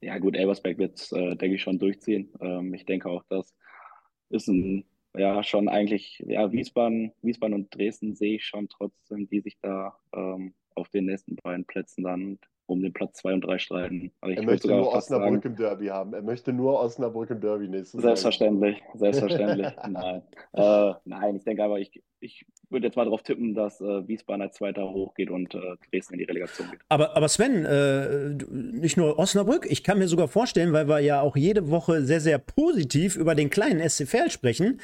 Ja, gut, Elversberg wird es, äh, denke ich, schon durchziehen. Ähm, ich denke auch, das ist ein, ja, schon eigentlich, ja, Wiesbaden, Wiesbaden und Dresden sehe ich schon trotzdem, die sich da ähm, auf den nächsten beiden Plätzen dann um den Platz 2 und 3 streiten. Also er möchte nur Osnabrück sagen, im Derby haben. Er möchte nur Osnabrück im Derby nächstes Selbstverständlich, Jahr. selbstverständlich. nein. Äh, nein, ich denke aber, ich, ich würde jetzt mal darauf tippen, dass äh, Wiesbaden als Zweiter hochgeht und äh, Dresden in die Relegation geht. Aber, aber Sven, äh, nicht nur Osnabrück, ich kann mir sogar vorstellen, weil wir ja auch jede Woche sehr, sehr positiv über den kleinen SCFL sprechen,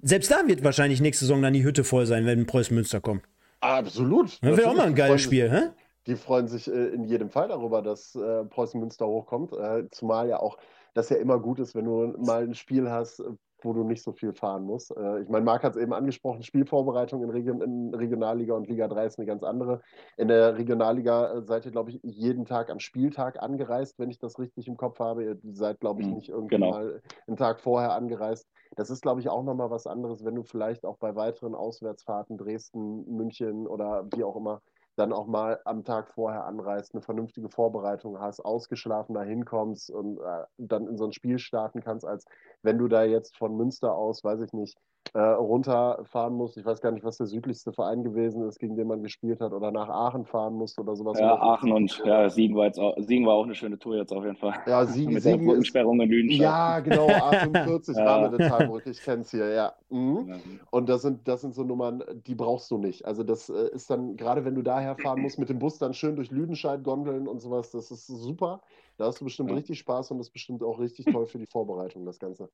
selbst da wird wahrscheinlich nächste Saison dann die Hütte voll sein, wenn Preußen Münster kommt. Absolut. Das wäre auch mal ein geiles Spiel, hä? die freuen sich äh, in jedem Fall darüber, dass äh, Preußen Münster hochkommt. Äh, zumal ja auch das ja immer gut ist, wenn du mal ein Spiel hast, wo du nicht so viel fahren musst. Äh, ich meine, Marc hat es eben angesprochen, Spielvorbereitung in, Region, in, Regionalliga und Liga 3 ist eine ganz andere. In der Regionalliga äh, seid ihr, glaube ich, jeden Tag am Spieltag angereist, wenn ich das richtig im Kopf habe. Ihr seid, glaube ich, mhm, nicht irgendwie genau. mal einen Tag vorher angereist. Das ist, glaube ich, auch nochmal was anderes, wenn du vielleicht auch bei weiteren Auswärtsfahrten Dresden, München oder wie auch immer dann auch mal am Tag vorher anreist, eine vernünftige Vorbereitung hast, ausgeschlafen da hinkommst und äh, dann in so ein Spiel starten kannst, als wenn du da jetzt von Münster aus, weiß ich nicht, äh, runterfahren musst. Ich weiß gar nicht, was der südlichste Verein gewesen ist, gegen den man gespielt hat, oder nach Aachen fahren musste oder sowas. Ja, Aachen und ja, Siegen war, jetzt auch, Siegen war auch eine schöne Tour jetzt auf jeden Fall. Ja, Siegen, Mit Siegen der Brückensperrung in Lüdenscheid. Ja, genau, A45 ja. Rahmendetalbrücke, ich kenne es hier, ja. Mhm. ja. Und das sind, das sind so Nummern, die brauchst du nicht. Also das äh, ist dann, gerade wenn du daher fahren musst, mit dem Bus dann schön durch Lüdenscheid gondeln und sowas, das ist super. Da hast du bestimmt ja. richtig Spaß und das ist bestimmt auch richtig toll für die Vorbereitung, das Ganze.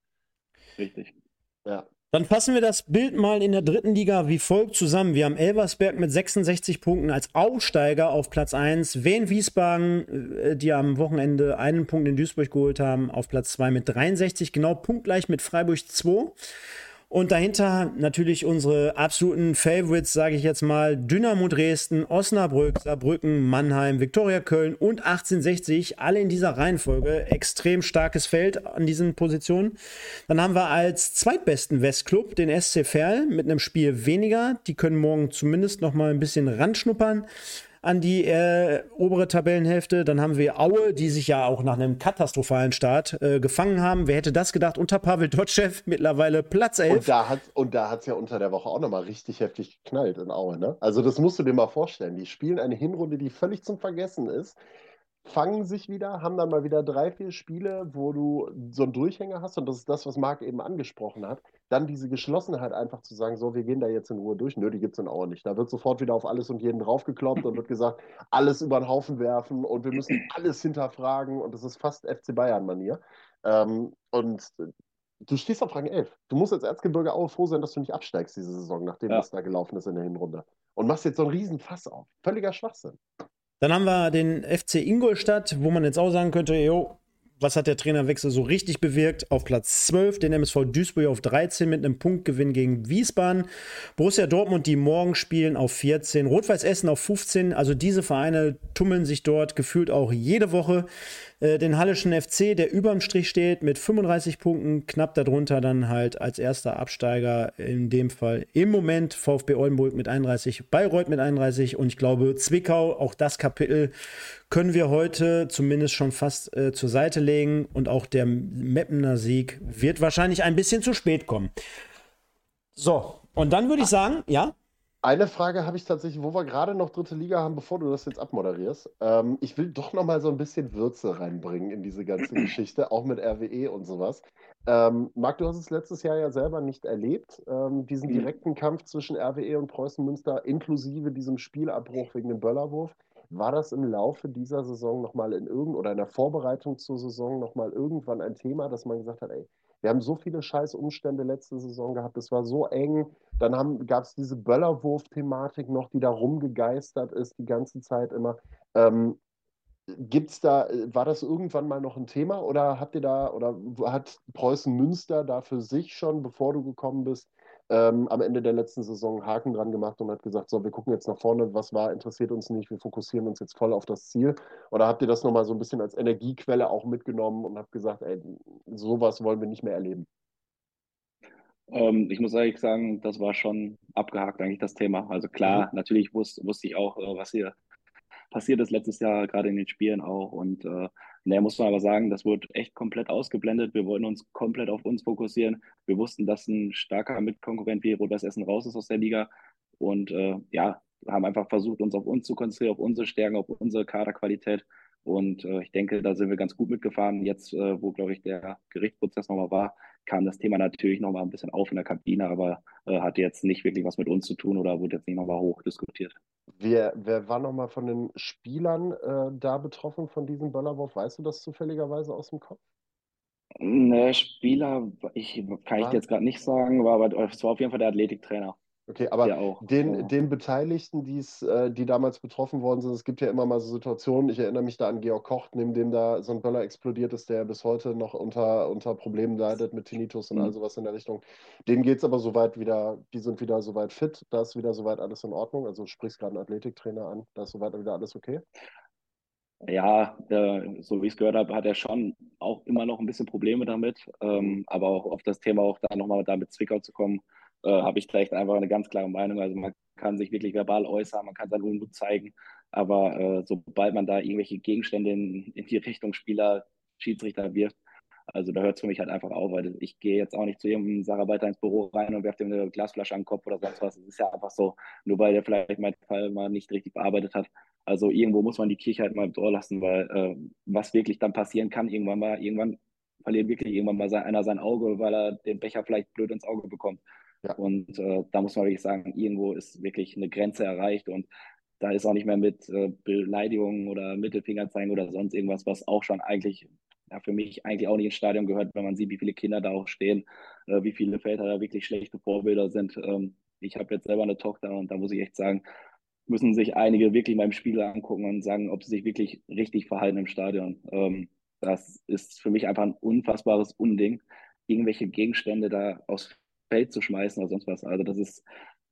Richtig. Ja. Dann fassen wir das Bild mal in der dritten Liga wie folgt zusammen. Wir haben Elversberg mit 66 Punkten als Aufsteiger auf Platz 1. Wien Wiesbaden, äh, die am Wochenende einen Punkt in Duisburg geholt haben, auf Platz 2 mit 63, genau punktgleich mit Freiburg 2. Und dahinter natürlich unsere absoluten Favorites, sage ich jetzt mal, Dynamo Dresden, Osnabrück, Saarbrücken, Mannheim, Viktoria Köln und 1860, alle in dieser Reihenfolge. Extrem starkes Feld an diesen Positionen. Dann haben wir als zweitbesten Westclub den SC Verl mit einem Spiel weniger. Die können morgen zumindest noch mal ein bisschen ranschnuppern an die äh, obere Tabellenhälfte. Dann haben wir Aue, die sich ja auch nach einem katastrophalen Start äh, gefangen haben. Wer hätte das gedacht? Unter Pavel Dotschew mittlerweile Platz 11. Und da hat es ja unter der Woche auch nochmal richtig heftig geknallt in Aue. Ne? Also das musst du dir mal vorstellen. Die spielen eine Hinrunde, die völlig zum Vergessen ist fangen sich wieder, haben dann mal wieder drei, vier Spiele, wo du so einen Durchhänger hast und das ist das, was Marc eben angesprochen hat. Dann diese Geschlossenheit einfach zu sagen, so, wir gehen da jetzt in Ruhe durch. Nö, die gibt es dann auch nicht. Da wird sofort wieder auf alles und jeden draufgekloppt und wird gesagt, alles über den Haufen werfen und wir müssen alles hinterfragen und das ist fast FC Bayern-Manier. Ähm, und du stehst auf Rang 11. Du musst als Erzgebirge auch froh sein, dass du nicht absteigst diese Saison, nachdem ja. das da gelaufen ist in der Hinrunde. Und machst jetzt so einen riesen Fass auf. Völliger Schwachsinn. Dann haben wir den FC Ingolstadt, wo man jetzt auch sagen könnte, jo, was hat der Trainerwechsel so richtig bewirkt? Auf Platz 12 den MSV Duisburg auf 13 mit einem Punktgewinn gegen Wiesbaden. Borussia Dortmund, die morgen spielen, auf 14. Rot-Weiß Essen auf 15. Also diese Vereine tummeln sich dort gefühlt auch jede Woche. Äh, den Hallischen FC, der überm Strich steht mit 35 Punkten, knapp darunter dann halt als erster Absteiger in dem Fall im Moment VfB Oldenburg mit 31, Bayreuth mit 31 und ich glaube Zwickau, auch das Kapitel können wir heute zumindest schon fast äh, zur Seite legen und auch der Meppener Sieg wird wahrscheinlich ein bisschen zu spät kommen. So, und dann würde ich sagen, ja. Eine Frage habe ich tatsächlich, wo wir gerade noch dritte Liga haben, bevor du das jetzt abmoderierst. Ähm, ich will doch noch mal so ein bisschen Würze reinbringen in diese ganze Geschichte, auch mit RWE und sowas. Ähm, Marc, du hast es letztes Jahr ja selber nicht erlebt, ähm, diesen mhm. direkten Kampf zwischen RWE und Preußen Münster, inklusive diesem Spielabbruch wegen dem Böllerwurf. War das im Laufe dieser Saison nochmal in irgend oder in der Vorbereitung zur Saison nochmal irgendwann ein Thema, dass man gesagt hat, ey, wir haben so viele scheiß Umstände letzte Saison gehabt, es war so eng. Dann gab es diese Böllerwurf-Thematik noch, die da rumgegeistert ist die ganze Zeit immer. Ähm, Gibt's da, war das irgendwann mal noch ein Thema oder habt ihr da, oder hat Preußen Münster da für sich schon, bevor du gekommen bist, ähm, am Ende der letzten Saison einen Haken dran gemacht und hat gesagt, so, wir gucken jetzt nach vorne, was war, interessiert uns nicht, wir fokussieren uns jetzt voll auf das Ziel? Oder habt ihr das nochmal so ein bisschen als Energiequelle auch mitgenommen und habt gesagt, ey, sowas wollen wir nicht mehr erleben? Ähm, ich muss ehrlich sagen, das war schon abgehakt eigentlich das Thema. Also klar, mhm. natürlich wusste, wusste ich auch, äh, was hier passiert ist letztes Jahr, gerade in den Spielen auch. Und äh, naja, muss man aber sagen, das wurde echt komplett ausgeblendet. Wir wollten uns komplett auf uns fokussieren. Wir wussten, dass ein starker Mitkonkurrent wie Rot-Weiß Essen raus ist aus der Liga. Und äh, ja, haben einfach versucht, uns auf uns zu konzentrieren, auf unsere Stärken, auf unsere Kaderqualität. Und äh, ich denke, da sind wir ganz gut mitgefahren. Jetzt, äh, wo, glaube ich, der Gerichtsprozess nochmal war, kam das Thema natürlich nochmal ein bisschen auf in der Kabine, aber äh, hatte jetzt nicht wirklich was mit uns zu tun oder wurde jetzt nicht nochmal hoch diskutiert. Wer, wer war nochmal von den Spielern äh, da betroffen von diesem Böllerwurf? Weißt du das zufälligerweise aus dem Kopf? Ne, Spieler, ich, kann ich dir jetzt gerade nicht sagen, war, aber es war auf jeden Fall der Athletiktrainer. Okay, aber auch, den, ja. den Beteiligten, die's, äh, die damals betroffen worden sind, es gibt ja immer mal so Situationen, ich erinnere mich da an Georg Koch, neben dem da so ein Böller explodiert ist, der bis heute noch unter, unter Problemen leidet mit Tinnitus und mhm. all sowas in der Richtung. Denen geht es aber soweit wieder, die sind wieder soweit fit, da ist wieder soweit alles in Ordnung. Also sprichst gerade einen Athletiktrainer an, da ist soweit wieder alles okay. Ja, äh, so wie ich es gehört habe, hat er schon auch immer noch ein bisschen Probleme damit. Ähm, aber auch auf das Thema auch da nochmal da mit Zwickau zu kommen, äh, habe ich vielleicht einfach eine ganz klare Meinung. Also man kann sich wirklich verbal äußern, man kann seinen Unmut zeigen, aber äh, sobald man da irgendwelche Gegenstände in, in die Richtung Spieler, Schiedsrichter wirft, also da hört es für mich halt einfach auf, weil ich gehe jetzt auch nicht zu irgendeinem Sararbeiter ins Büro rein und werfe ihm eine Glasflasche an den Kopf oder sonst was. Es ist ja einfach so, nur weil der vielleicht meinen Fall mal nicht richtig bearbeitet hat. Also irgendwo muss man die Kirche halt mal im Ohr lassen, weil äh, was wirklich dann passieren kann, irgendwann mal, irgendwann verliert wirklich irgendwann mal einer sein Auge, weil er den Becher vielleicht blöd ins Auge bekommt. Ja. Und äh, da muss man wirklich sagen, irgendwo ist wirklich eine Grenze erreicht und da ist auch nicht mehr mit äh, Beleidigungen oder Mittelfinger zeigen oder sonst irgendwas, was auch schon eigentlich ja, für mich eigentlich auch nicht ins Stadion gehört, wenn man sieht, wie viele Kinder da auch stehen, äh, wie viele Väter da wirklich schlechte Vorbilder sind. Ähm, ich habe jetzt selber eine Tochter und da muss ich echt sagen, müssen sich einige wirklich beim Spiel angucken und sagen, ob sie sich wirklich richtig verhalten im Stadion. Ähm, das ist für mich einfach ein unfassbares Unding, irgendwelche Gegenstände da aus Feld zu schmeißen oder sonst was. Also das ist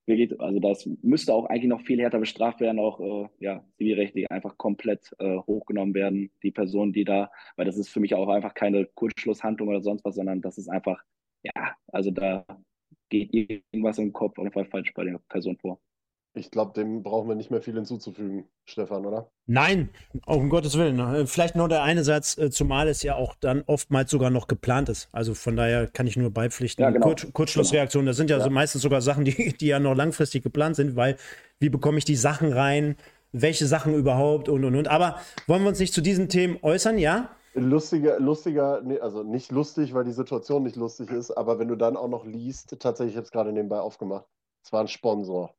wirklich, also das müsste auch eigentlich noch viel härter bestraft werden, auch äh, ja, zivilrechtlich einfach komplett äh, hochgenommen werden, die Person, die da, weil das ist für mich auch einfach keine Kurzschlusshandlung oder sonst was, sondern das ist einfach, ja, also da geht irgendwas im Kopf auf jeden Fall falsch bei der Person vor. Ich glaube, dem brauchen wir nicht mehr viel hinzuzufügen, Stefan, oder? Nein, um Gottes Willen. Äh, vielleicht nur der eine Satz, äh, zumal es ja auch dann oftmals sogar noch geplant ist. Also von daher kann ich nur beipflichten. Ja, genau. Kurz, Kurzschlussreaktion, das sind ja, ja. So meistens sogar Sachen, die, die ja noch langfristig geplant sind, weil wie bekomme ich die Sachen rein, welche Sachen überhaupt und und und. Aber wollen wir uns nicht zu diesen Themen äußern, ja? Lustiger, lustiger, also nicht lustig, weil die Situation nicht lustig ist, aber wenn du dann auch noch liest, tatsächlich, ich habe es gerade nebenbei aufgemacht, es war ein Sponsor.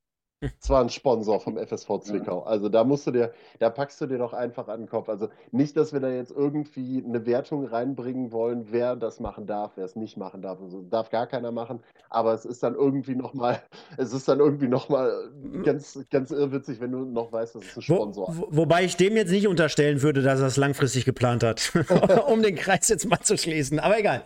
Zwar ein Sponsor vom FSV Zwickau. Also da musst du dir, da packst du dir doch einfach an den Kopf. Also nicht, dass wir da jetzt irgendwie eine Wertung reinbringen wollen, wer das machen darf, wer es nicht machen darf. Also darf gar keiner machen. Aber es ist dann irgendwie nochmal, es ist dann irgendwie nochmal ganz, ganz irrwitzig, wenn du noch weißt, dass es ein Sponsor wo, wo, Wobei ich dem jetzt nicht unterstellen würde, dass er es langfristig geplant hat, um den Kreis jetzt mal zu schließen. Aber egal.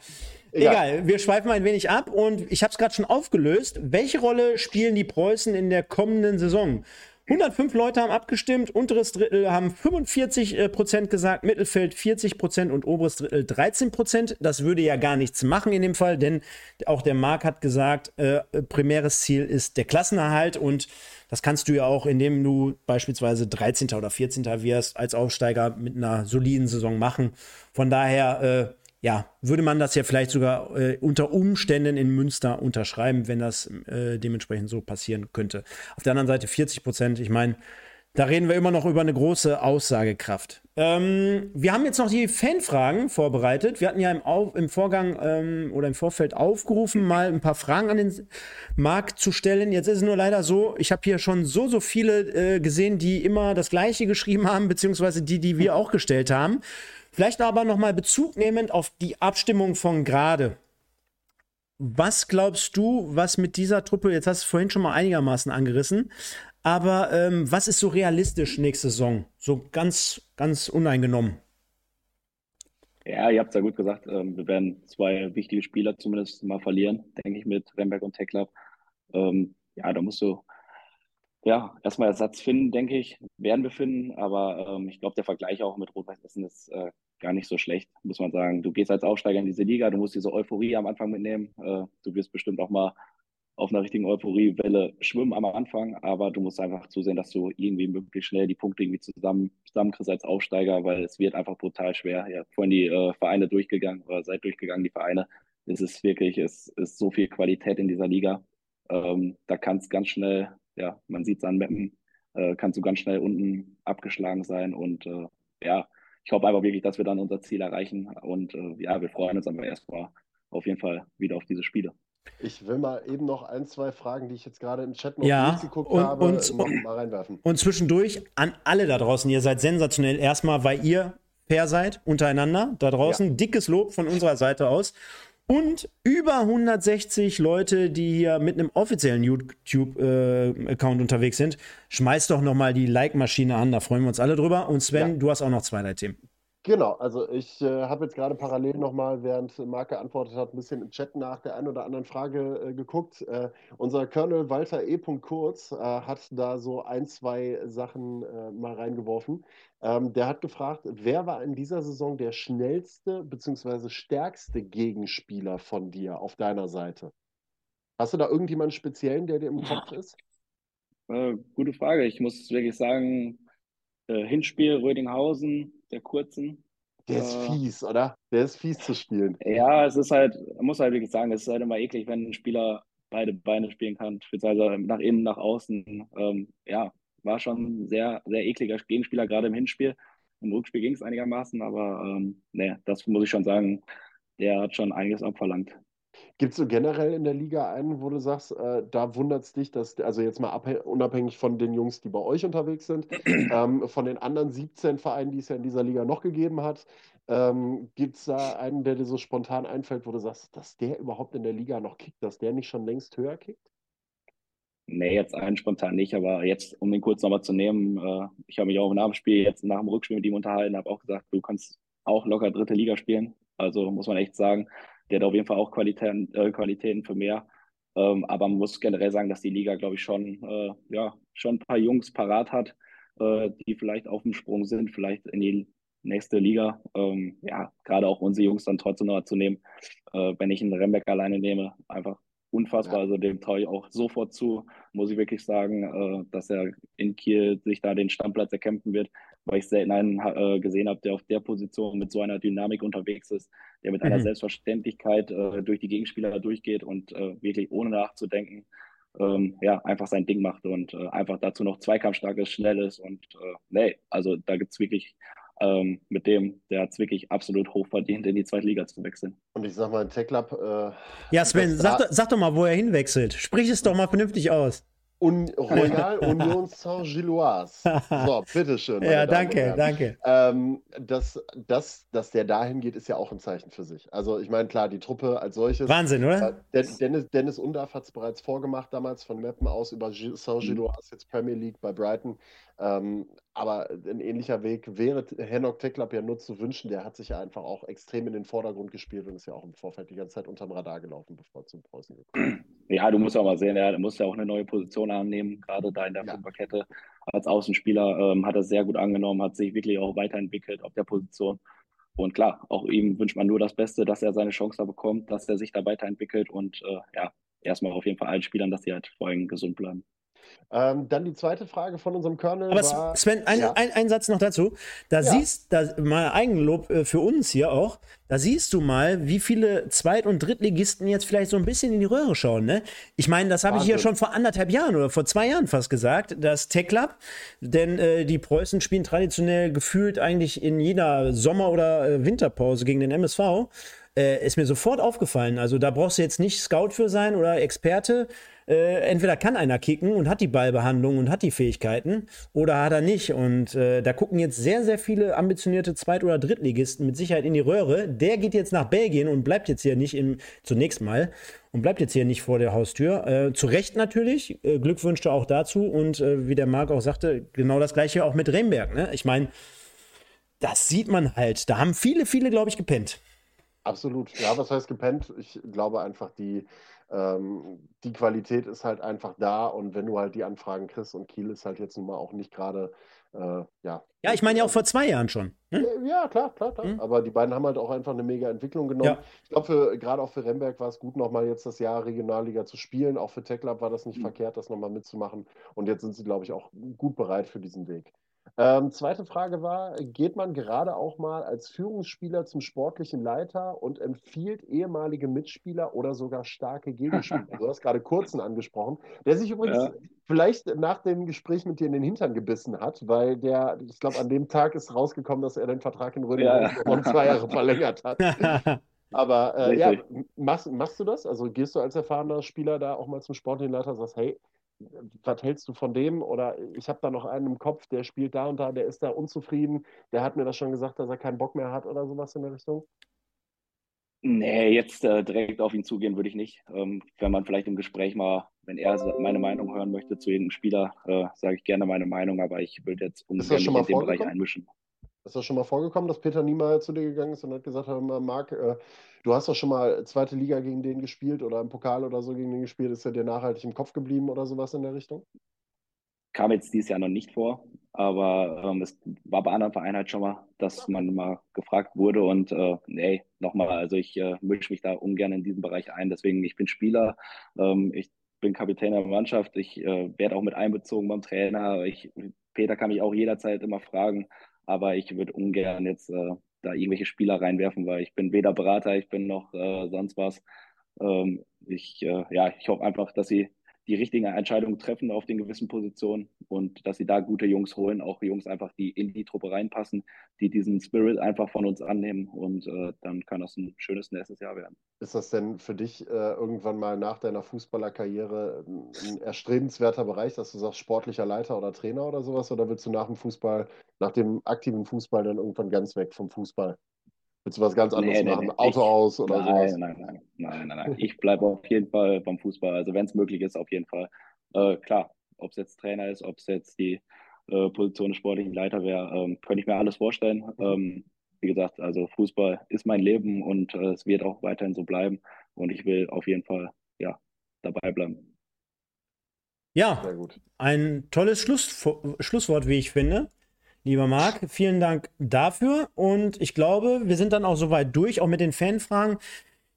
Egal. Egal, wir schweifen ein wenig ab und ich habe es gerade schon aufgelöst. Welche Rolle spielen die Preußen in der kommenden Saison? 105 Leute haben abgestimmt, unteres Drittel haben 45 äh, Prozent gesagt, Mittelfeld 40 Prozent und oberes Drittel 13 Prozent. Das würde ja gar nichts machen in dem Fall, denn auch der Marc hat gesagt, äh, primäres Ziel ist der Klassenerhalt und das kannst du ja auch, indem du beispielsweise 13. oder 14. wirst, als Aufsteiger mit einer soliden Saison machen. Von daher, äh, ja, würde man das ja vielleicht sogar äh, unter Umständen in Münster unterschreiben, wenn das äh, dementsprechend so passieren könnte. Auf der anderen Seite 40 Prozent, ich meine, da reden wir immer noch über eine große Aussagekraft. Ähm, wir haben jetzt noch die Fanfragen vorbereitet. Wir hatten ja im, Auf, im Vorgang ähm, oder im Vorfeld aufgerufen, mal ein paar Fragen an den Markt zu stellen. Jetzt ist es nur leider so, ich habe hier schon so, so viele äh, gesehen, die immer das Gleiche geschrieben haben, beziehungsweise die, die wir auch gestellt haben. Vielleicht aber nochmal Bezug nehmend auf die Abstimmung von gerade. Was glaubst du, was mit dieser Truppe, jetzt hast du vorhin schon mal einigermaßen angerissen, Aber ähm, was ist so realistisch nächste Saison? So ganz, ganz uneingenommen. Ja, ihr habt es ja gut gesagt. Ähm, wir werden zwei wichtige Spieler zumindest mal verlieren, denke ich, mit Remberg und Club. Ähm, ja, da musst du ja erstmal Ersatz finden, denke ich. Werden wir finden, aber ähm, ich glaube, der Vergleich auch mit Rot-Weiß Essen ist äh, gar nicht so schlecht, muss man sagen. Du gehst als Aufsteiger in diese Liga, du musst diese Euphorie am Anfang mitnehmen. Äh, du wirst bestimmt auch mal auf einer richtigen Euphoriewelle schwimmen am Anfang, aber du musst einfach zusehen, dass du irgendwie möglichst schnell die Punkte irgendwie zusammen, zusammenkriegst als Aufsteiger, weil es wird einfach brutal schwer. Ja, vorhin die äh, Vereine durchgegangen oder seid durchgegangen, die Vereine. Es ist wirklich, es ist so viel Qualität in dieser Liga. Ähm, da kann es ganz schnell, ja, man sieht es an Mappen, äh, kannst du ganz schnell unten abgeschlagen sein und äh, ja, ich hoffe einfach wirklich, dass wir dann unser Ziel erreichen und äh, ja, wir freuen uns aber erstmal auf jeden Fall wieder auf diese Spiele. Ich will mal eben noch ein, zwei Fragen, die ich jetzt gerade im Chat noch ja, durchgeguckt und, habe, und, noch mal reinwerfen. Und zwischendurch an alle da draußen, ihr seid sensationell. Erstmal, weil ihr fair seid untereinander da draußen. Ja. Dickes Lob von unserer Seite aus. Und über 160 Leute, die hier mit einem offiziellen YouTube-Account äh, unterwegs sind. Schmeißt doch noch mal die Like-Maschine an, da freuen wir uns alle drüber. Und Sven, ja. du hast auch noch zwei, drei Themen. Genau, also ich äh, habe jetzt gerade parallel nochmal, während Marc geantwortet hat, ein bisschen im Chat nach der einen oder anderen Frage äh, geguckt. Äh, unser Colonel Walter E. Kurz äh, hat da so ein, zwei Sachen äh, mal reingeworfen. Ähm, der hat gefragt, wer war in dieser Saison der schnellste bzw. stärkste Gegenspieler von dir auf deiner Seite? Hast du da irgendjemanden speziellen, der dir im Kopf ist? Äh, gute Frage. Ich muss wirklich sagen, Hinspiel Rödinghausen, der kurzen. Der ist äh, fies, oder? Der ist fies zu spielen. Ja, es ist halt, man muss halt wirklich sagen, es ist halt immer eklig, wenn ein Spieler beide Beine spielen kann, beziehungsweise nach innen, nach außen. Ähm, ja, war schon ein sehr, sehr ekliger Gegenspieler, gerade im Hinspiel. Im Rückspiel ging es einigermaßen, aber ähm, nee, das muss ich schon sagen, der hat schon einiges abverlangt. Gibt es so generell in der Liga einen, wo du sagst, äh, da wundert es dich, dass, also jetzt mal unabhängig von den Jungs, die bei euch unterwegs sind, ähm, von den anderen 17 Vereinen, die es ja in dieser Liga noch gegeben hat, ähm, gibt es da einen, der dir so spontan einfällt, wo du sagst, dass der überhaupt in der Liga noch kickt, dass der nicht schon längst höher kickt? Nee, jetzt einen spontan nicht, aber jetzt, um den kurz nochmal zu nehmen, äh, ich habe mich auch nach dem Spiel, jetzt nach dem Rückspiel mit ihm unterhalten, habe auch gesagt, du kannst auch locker dritte Liga spielen. Also muss man echt sagen, der hat auf jeden Fall auch Qualitäten, äh, Qualitäten für mehr. Ähm, aber man muss generell sagen, dass die Liga, glaube ich, schon, äh, ja, schon ein paar Jungs parat hat, äh, die vielleicht auf dem Sprung sind, vielleicht in die nächste Liga. Ähm, ja, gerade auch unsere Jungs dann trotzdem noch zu nehmen. Äh, wenn ich einen Rembeck alleine nehme, einfach unfassbar. Ja. Also dem traue ich auch sofort zu, muss ich wirklich sagen, äh, dass er in Kiel sich da den Stammplatz erkämpfen wird, weil ich selten einen äh, gesehen habe, der auf der Position mit so einer Dynamik unterwegs ist, der mit mhm. einer Selbstverständlichkeit äh, durch die Gegenspieler durchgeht und äh, wirklich ohne nachzudenken ähm, ja, einfach sein Ding macht und äh, einfach dazu noch zweikampfstark ist, schnell ist und äh, nee, also da gibt es wirklich ähm, mit dem, der hat es wirklich absolut hoch verdient, in die zweite Liga zu wechseln. Und ich sag mal, Tech Club. Äh, ja, Sven, sag, sag, doch mal, wo er hinwechselt. Sprich es doch mal vernünftig aus. Un Royal Union Saint-Gilloise. So, bitteschön. Ja, danke, danke. Ähm, dass, dass, dass der dahin geht, ist ja auch ein Zeichen für sich. Also, ich meine, klar, die Truppe als solches. Wahnsinn, oder? Äh, Dennis, Dennis Undarf hat es bereits vorgemacht, damals von Meppen aus über Saint-Gilloise, jetzt Premier League bei Brighton. Ähm, aber ein ähnlicher Weg wäre Henok Teklap ja nur zu wünschen. Der hat sich ja einfach auch extrem in den Vordergrund gespielt und ist ja auch im Vorfeld die ganze Zeit unterm Radar gelaufen, bevor er zum Preußen gekommen ist. Ja, du musst auch mal sehen, er muss ja auch eine neue Position annehmen, gerade da in der ja. Fünferkette. Als Außenspieler ähm, hat er sehr gut angenommen, hat sich wirklich auch weiterentwickelt auf der Position. Und klar, auch ihm wünscht man nur das Beste, dass er seine Chance da bekommt, dass er sich da weiterentwickelt und äh, ja, erstmal auf jeden Fall allen Spielern, dass sie halt vorhin gesund bleiben. Ähm, dann die zweite Frage von unserem Colonel. Aber war, Sven, ein, ja. ein, ein, Satz noch dazu. Da ja. siehst da mal Eigenlob äh, für uns hier auch. Da siehst du mal, wie viele Zweit- und Drittligisten jetzt vielleicht so ein bisschen in die Röhre schauen. Ne? Ich meine, das habe ich hier schon vor anderthalb Jahren oder vor zwei Jahren fast gesagt, das Tech Club. Denn äh, die Preußen spielen traditionell gefühlt eigentlich in jeder Sommer- oder äh, Winterpause gegen den MSV äh, ist mir sofort aufgefallen. Also da brauchst du jetzt nicht Scout für sein oder Experte. Äh, entweder kann einer kicken und hat die Ballbehandlung und hat die Fähigkeiten oder hat er nicht. Und äh, da gucken jetzt sehr, sehr viele ambitionierte Zweit- oder Drittligisten mit Sicherheit in die Röhre. Der geht jetzt nach Belgien und bleibt jetzt hier nicht im, zunächst mal und bleibt jetzt hier nicht vor der Haustür. Äh, zu Recht natürlich. Äh, Glückwünsche auch dazu. Und äh, wie der Marc auch sagte, genau das gleiche auch mit Remberg. Ne? Ich meine, das sieht man halt. Da haben viele, viele, glaube ich, gepennt. Absolut. Ja, was heißt gepennt? Ich glaube einfach, die, ähm, die Qualität ist halt einfach da und wenn du halt die Anfragen kriegst und Kiel ist halt jetzt nun mal auch nicht gerade, äh, ja. Ja, ich meine ja auch vor zwei Jahren schon. Hm? Ja, klar, klar, klar. Hm? Aber die beiden haben halt auch einfach eine mega Entwicklung genommen. Ja. Ich glaube, gerade auch für Remberg war es gut, nochmal jetzt das Jahr Regionalliga zu spielen. Auch für TechLab war das nicht mhm. verkehrt, das nochmal mitzumachen. Und jetzt sind sie, glaube ich, auch gut bereit für diesen Weg. Ähm, zweite Frage war, geht man gerade auch mal als Führungsspieler zum sportlichen Leiter und empfiehlt ehemalige Mitspieler oder sogar starke Gegenspieler? du hast gerade Kurzen angesprochen, der sich übrigens ja. vielleicht nach dem Gespräch mit dir in den Hintern gebissen hat, weil der, ich glaube, an dem Tag ist rausgekommen, dass er den Vertrag in Röding ja. um zwei Jahre verlängert hat. Aber äh, ja, machst, machst du das? Also gehst du als erfahrener Spieler da auch mal zum sportlichen Leiter und sagst, hey, was hältst du von dem? Oder ich habe da noch einen im Kopf, der spielt da und da, der ist da unzufrieden, der hat mir das schon gesagt, dass er keinen Bock mehr hat oder sowas in der Richtung? Nee, jetzt äh, direkt auf ihn zugehen würde ich nicht. Ähm, wenn man vielleicht im Gespräch mal, wenn er meine Meinung hören möchte zu jedem Spieler, äh, sage ich gerne meine Meinung, aber ich würde jetzt ungern mich in den Bereich einmischen. Ist das schon mal vorgekommen, dass Peter Niemeyer zu dir gegangen ist und hat gesagt, Marc, äh, du hast doch schon mal zweite Liga gegen den gespielt oder im Pokal oder so gegen den gespielt. Ist er dir nachhaltig im Kopf geblieben oder sowas in der Richtung? Kam jetzt dieses Jahr noch nicht vor, aber ähm, es war bei anderen Vereinen halt schon mal, dass man mal gefragt wurde und äh, nee, nochmal, also ich äh, mische mich da ungern in diesen Bereich ein. Deswegen, ich bin Spieler, ähm, ich bin Kapitän der Mannschaft, ich äh, werde auch mit einbezogen beim Trainer. Ich, Peter kann mich auch jederzeit immer fragen, aber ich würde ungern jetzt äh, da irgendwelche Spieler reinwerfen, weil ich bin weder Berater, ich bin noch äh, sonst was. Ähm, ich, äh, ja, ich hoffe einfach, dass sie die richtigen Entscheidungen treffen auf den gewissen Positionen und dass sie da gute Jungs holen, auch Jungs einfach, die in die Truppe reinpassen, die diesen Spirit einfach von uns annehmen und äh, dann kann das ein schönes nächstes Jahr werden. Ist das denn für dich äh, irgendwann mal nach deiner Fußballerkarriere ein erstrebenswerter Bereich, dass du sagst, sportlicher Leiter oder Trainer oder sowas oder willst du nach dem Fußball, nach dem aktiven Fußball dann irgendwann ganz weg vom Fußball? Willst du was ganz anderes nee, machen? Nee, Auto ich, aus oder nein, sowas? Nein, nein, nein, nein, nein. Ich bleibe auf jeden Fall beim Fußball. Also wenn es möglich ist, auf jeden Fall. Äh, klar, ob es jetzt Trainer ist, ob es jetzt die äh, Position des sportlichen Leiter wäre, ähm, könnte ich mir alles vorstellen. Ähm, wie gesagt, also Fußball ist mein Leben und äh, es wird auch weiterhin so bleiben. Und ich will auf jeden Fall ja, dabei bleiben. Ja, ein tolles Schluss, Schlusswort, wie ich finde. Lieber Marc, vielen Dank dafür. Und ich glaube, wir sind dann auch soweit durch, auch mit den Fanfragen.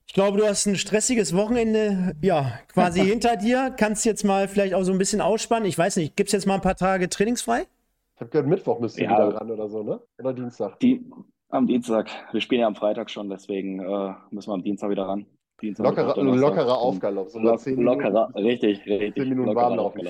Ich glaube, du hast ein stressiges Wochenende, ja, quasi hinter dir. Kannst jetzt mal vielleicht auch so ein bisschen ausspannen. Ich weiß nicht, gibt es jetzt mal ein paar Tage trainingsfrei? Ich habe gehört, Mittwoch müsst ihr ja. wieder ran oder so, ne? Oder Dienstag? Die, am Dienstag. Wir spielen ja am Freitag schon, deswegen äh, müssen wir am Dienstag wieder ran. Dienstag, lockerer, lockerer Aufgalopp. So Lock, lockerer, richtig, richtig. Zehn Minuten Warmlaufen.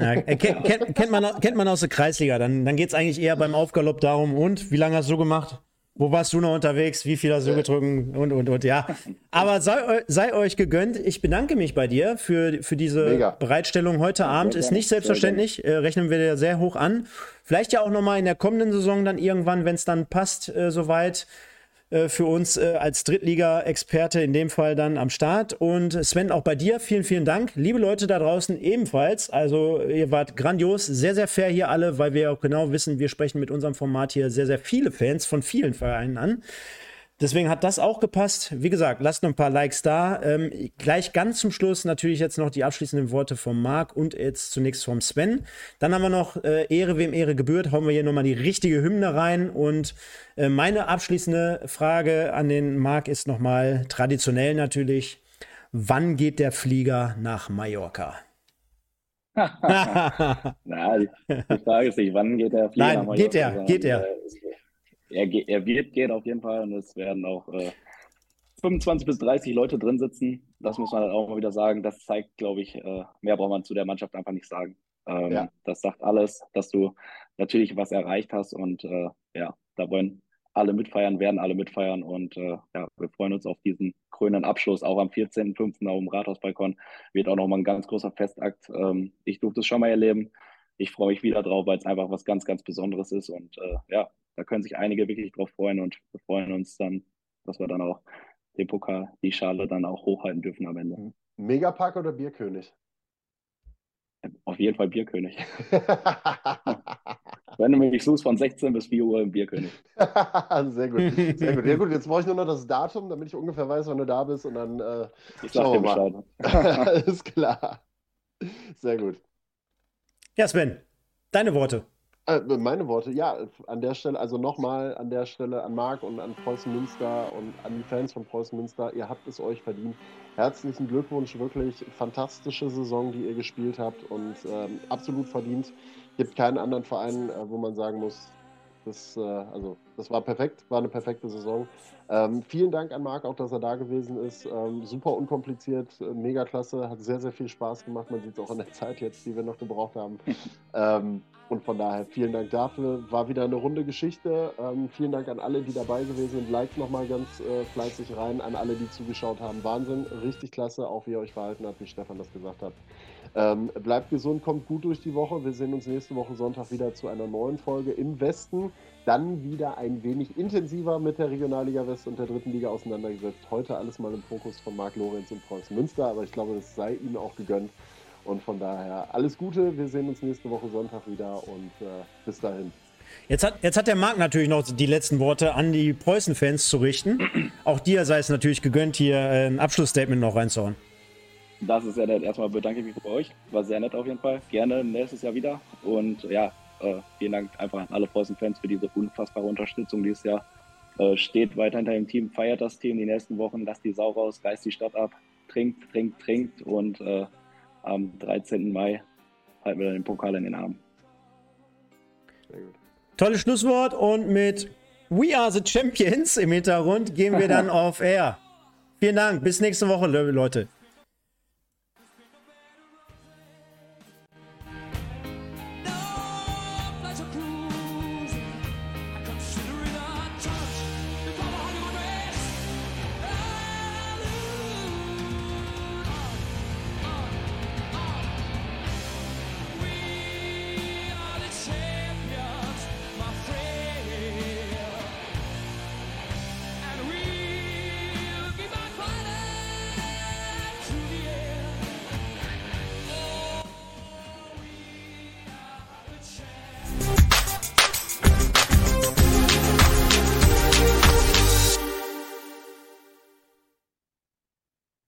Ja, äh, kennt, kennt, kennt, man, kennt man aus der Kreisliga. Dann, dann geht es eigentlich eher beim Aufgalopp darum, und wie lange hast du gemacht? Wo warst du noch unterwegs? Wie viel hast du getrunken? Und, und, und, ja. Aber sei, sei euch gegönnt. Ich bedanke mich bei dir für, für diese Mega. Bereitstellung heute ja, Abend. Ist nicht selbstverständlich. Äh, rechnen wir dir sehr hoch an. Vielleicht ja auch nochmal in der kommenden Saison dann irgendwann, wenn es dann passt, äh, soweit. Äh, für uns äh, als Drittliga-Experte in dem Fall dann am Start. Und Sven, auch bei dir vielen, vielen Dank. Liebe Leute da draußen ebenfalls. Also ihr wart grandios, sehr, sehr fair hier alle, weil wir auch genau wissen, wir sprechen mit unserem Format hier sehr, sehr viele Fans von vielen Vereinen an. Deswegen hat das auch gepasst. Wie gesagt, lasst noch ein paar Likes da. Ähm, gleich ganz zum Schluss natürlich jetzt noch die abschließenden Worte vom Marc und jetzt zunächst vom Sven. Dann haben wir noch äh, Ehre, wem Ehre gebührt. Hauen wir hier nochmal die richtige Hymne rein. Und äh, meine abschließende Frage an den Marc ist nochmal traditionell natürlich. Wann geht der Flieger nach Mallorca? Na, die, Frage ist nicht, wann geht der Flieger Nein, nach Mallorca? Geht er, geht er. Äh, er, er wird gehen auf jeden Fall und es werden auch äh, 25 bis 30 Leute drin sitzen. Das muss man halt auch mal wieder sagen. Das zeigt, glaube ich, äh, mehr braucht man zu der Mannschaft einfach nicht sagen. Ähm, ja. Das sagt alles, dass du natürlich was erreicht hast und äh, ja, da wollen alle mitfeiern, werden alle mitfeiern und äh, ja, wir freuen uns auf diesen krönenden Abschluss, auch am 14.05. auf dem Rathausbalkon. Wird auch nochmal ein ganz großer Festakt. Ähm, ich durfte es schon mal erleben. Ich freue mich wieder drauf, weil es einfach was ganz, ganz Besonderes ist und äh, ja, da können sich einige wirklich drauf freuen und wir freuen uns dann, dass wir dann auch den Pokal, die Schale dann auch hochhalten dürfen am Ende. Megapark oder Bierkönig? Auf jeden Fall Bierkönig. Wenn du mich suchst von 16 bis 4 Uhr im Bierkönig. sehr gut. Sehr gut. Ja gut, jetzt brauche ich nur noch das Datum, damit ich ungefähr weiß, wann du da bist und dann äh, ich sag dir Bescheid. Alles klar. Sehr gut. Ja, Sven, deine Worte. Äh, meine Worte, ja, an der Stelle, also nochmal an der Stelle an Marc und an Preußen Münster und an die Fans von Preußen Münster, ihr habt es euch verdient. Herzlichen Glückwunsch, wirklich fantastische Saison, die ihr gespielt habt und ähm, absolut verdient gibt keinen anderen Verein, äh, wo man sagen muss, das, äh, also, das war perfekt, war eine perfekte Saison. Ähm, vielen Dank an Marc auch, dass er da gewesen ist. Ähm, super unkompliziert, äh, mega klasse, hat sehr, sehr viel Spaß gemacht. Man sieht es auch in der Zeit jetzt, die wir noch gebraucht haben. ähm, und von daher vielen Dank dafür. War wieder eine runde Geschichte. Ähm, vielen Dank an alle, die dabei gewesen sind. Liked nochmal ganz äh, fleißig rein. An alle, die zugeschaut haben. Wahnsinn, richtig klasse, auch wie ihr euch verhalten habt, wie Stefan das gesagt hat. Ähm, bleibt gesund, kommt gut durch die Woche. Wir sehen uns nächste Woche Sonntag wieder zu einer neuen Folge im Westen. Dann wieder ein wenig intensiver mit der Regionalliga West und der dritten Liga auseinandergesetzt. Heute alles mal im Fokus von Marc Lorenz und Preußen Münster, aber ich glaube, das sei Ihnen auch gegönnt. Und von daher alles Gute. Wir sehen uns nächste Woche Sonntag wieder und äh, bis dahin. Jetzt hat, jetzt hat der Marc natürlich noch die letzten Worte an die Preußen-Fans zu richten. Auch dir sei es natürlich gegönnt, hier ein Abschlussstatement noch reinzuhauen. Das ist sehr nett. Erstmal bedanke ich mich bei euch. War sehr nett auf jeden Fall. Gerne nächstes Jahr wieder. Und ja, äh, vielen Dank einfach an alle Preußen-Fans für diese unfassbare Unterstützung dieses Jahr. Äh, steht weiter hinter dem Team, feiert das Team die nächsten Wochen, lasst die Sau raus, reißt die Stadt ab, trinkt, trinkt, trinkt und äh, am 13. Mai halten wir dann den Pokal in den Arm. Tolles Schlusswort und mit We Are the Champions im Hintergrund gehen wir dann auf Air. Vielen Dank, bis nächste Woche, Leute.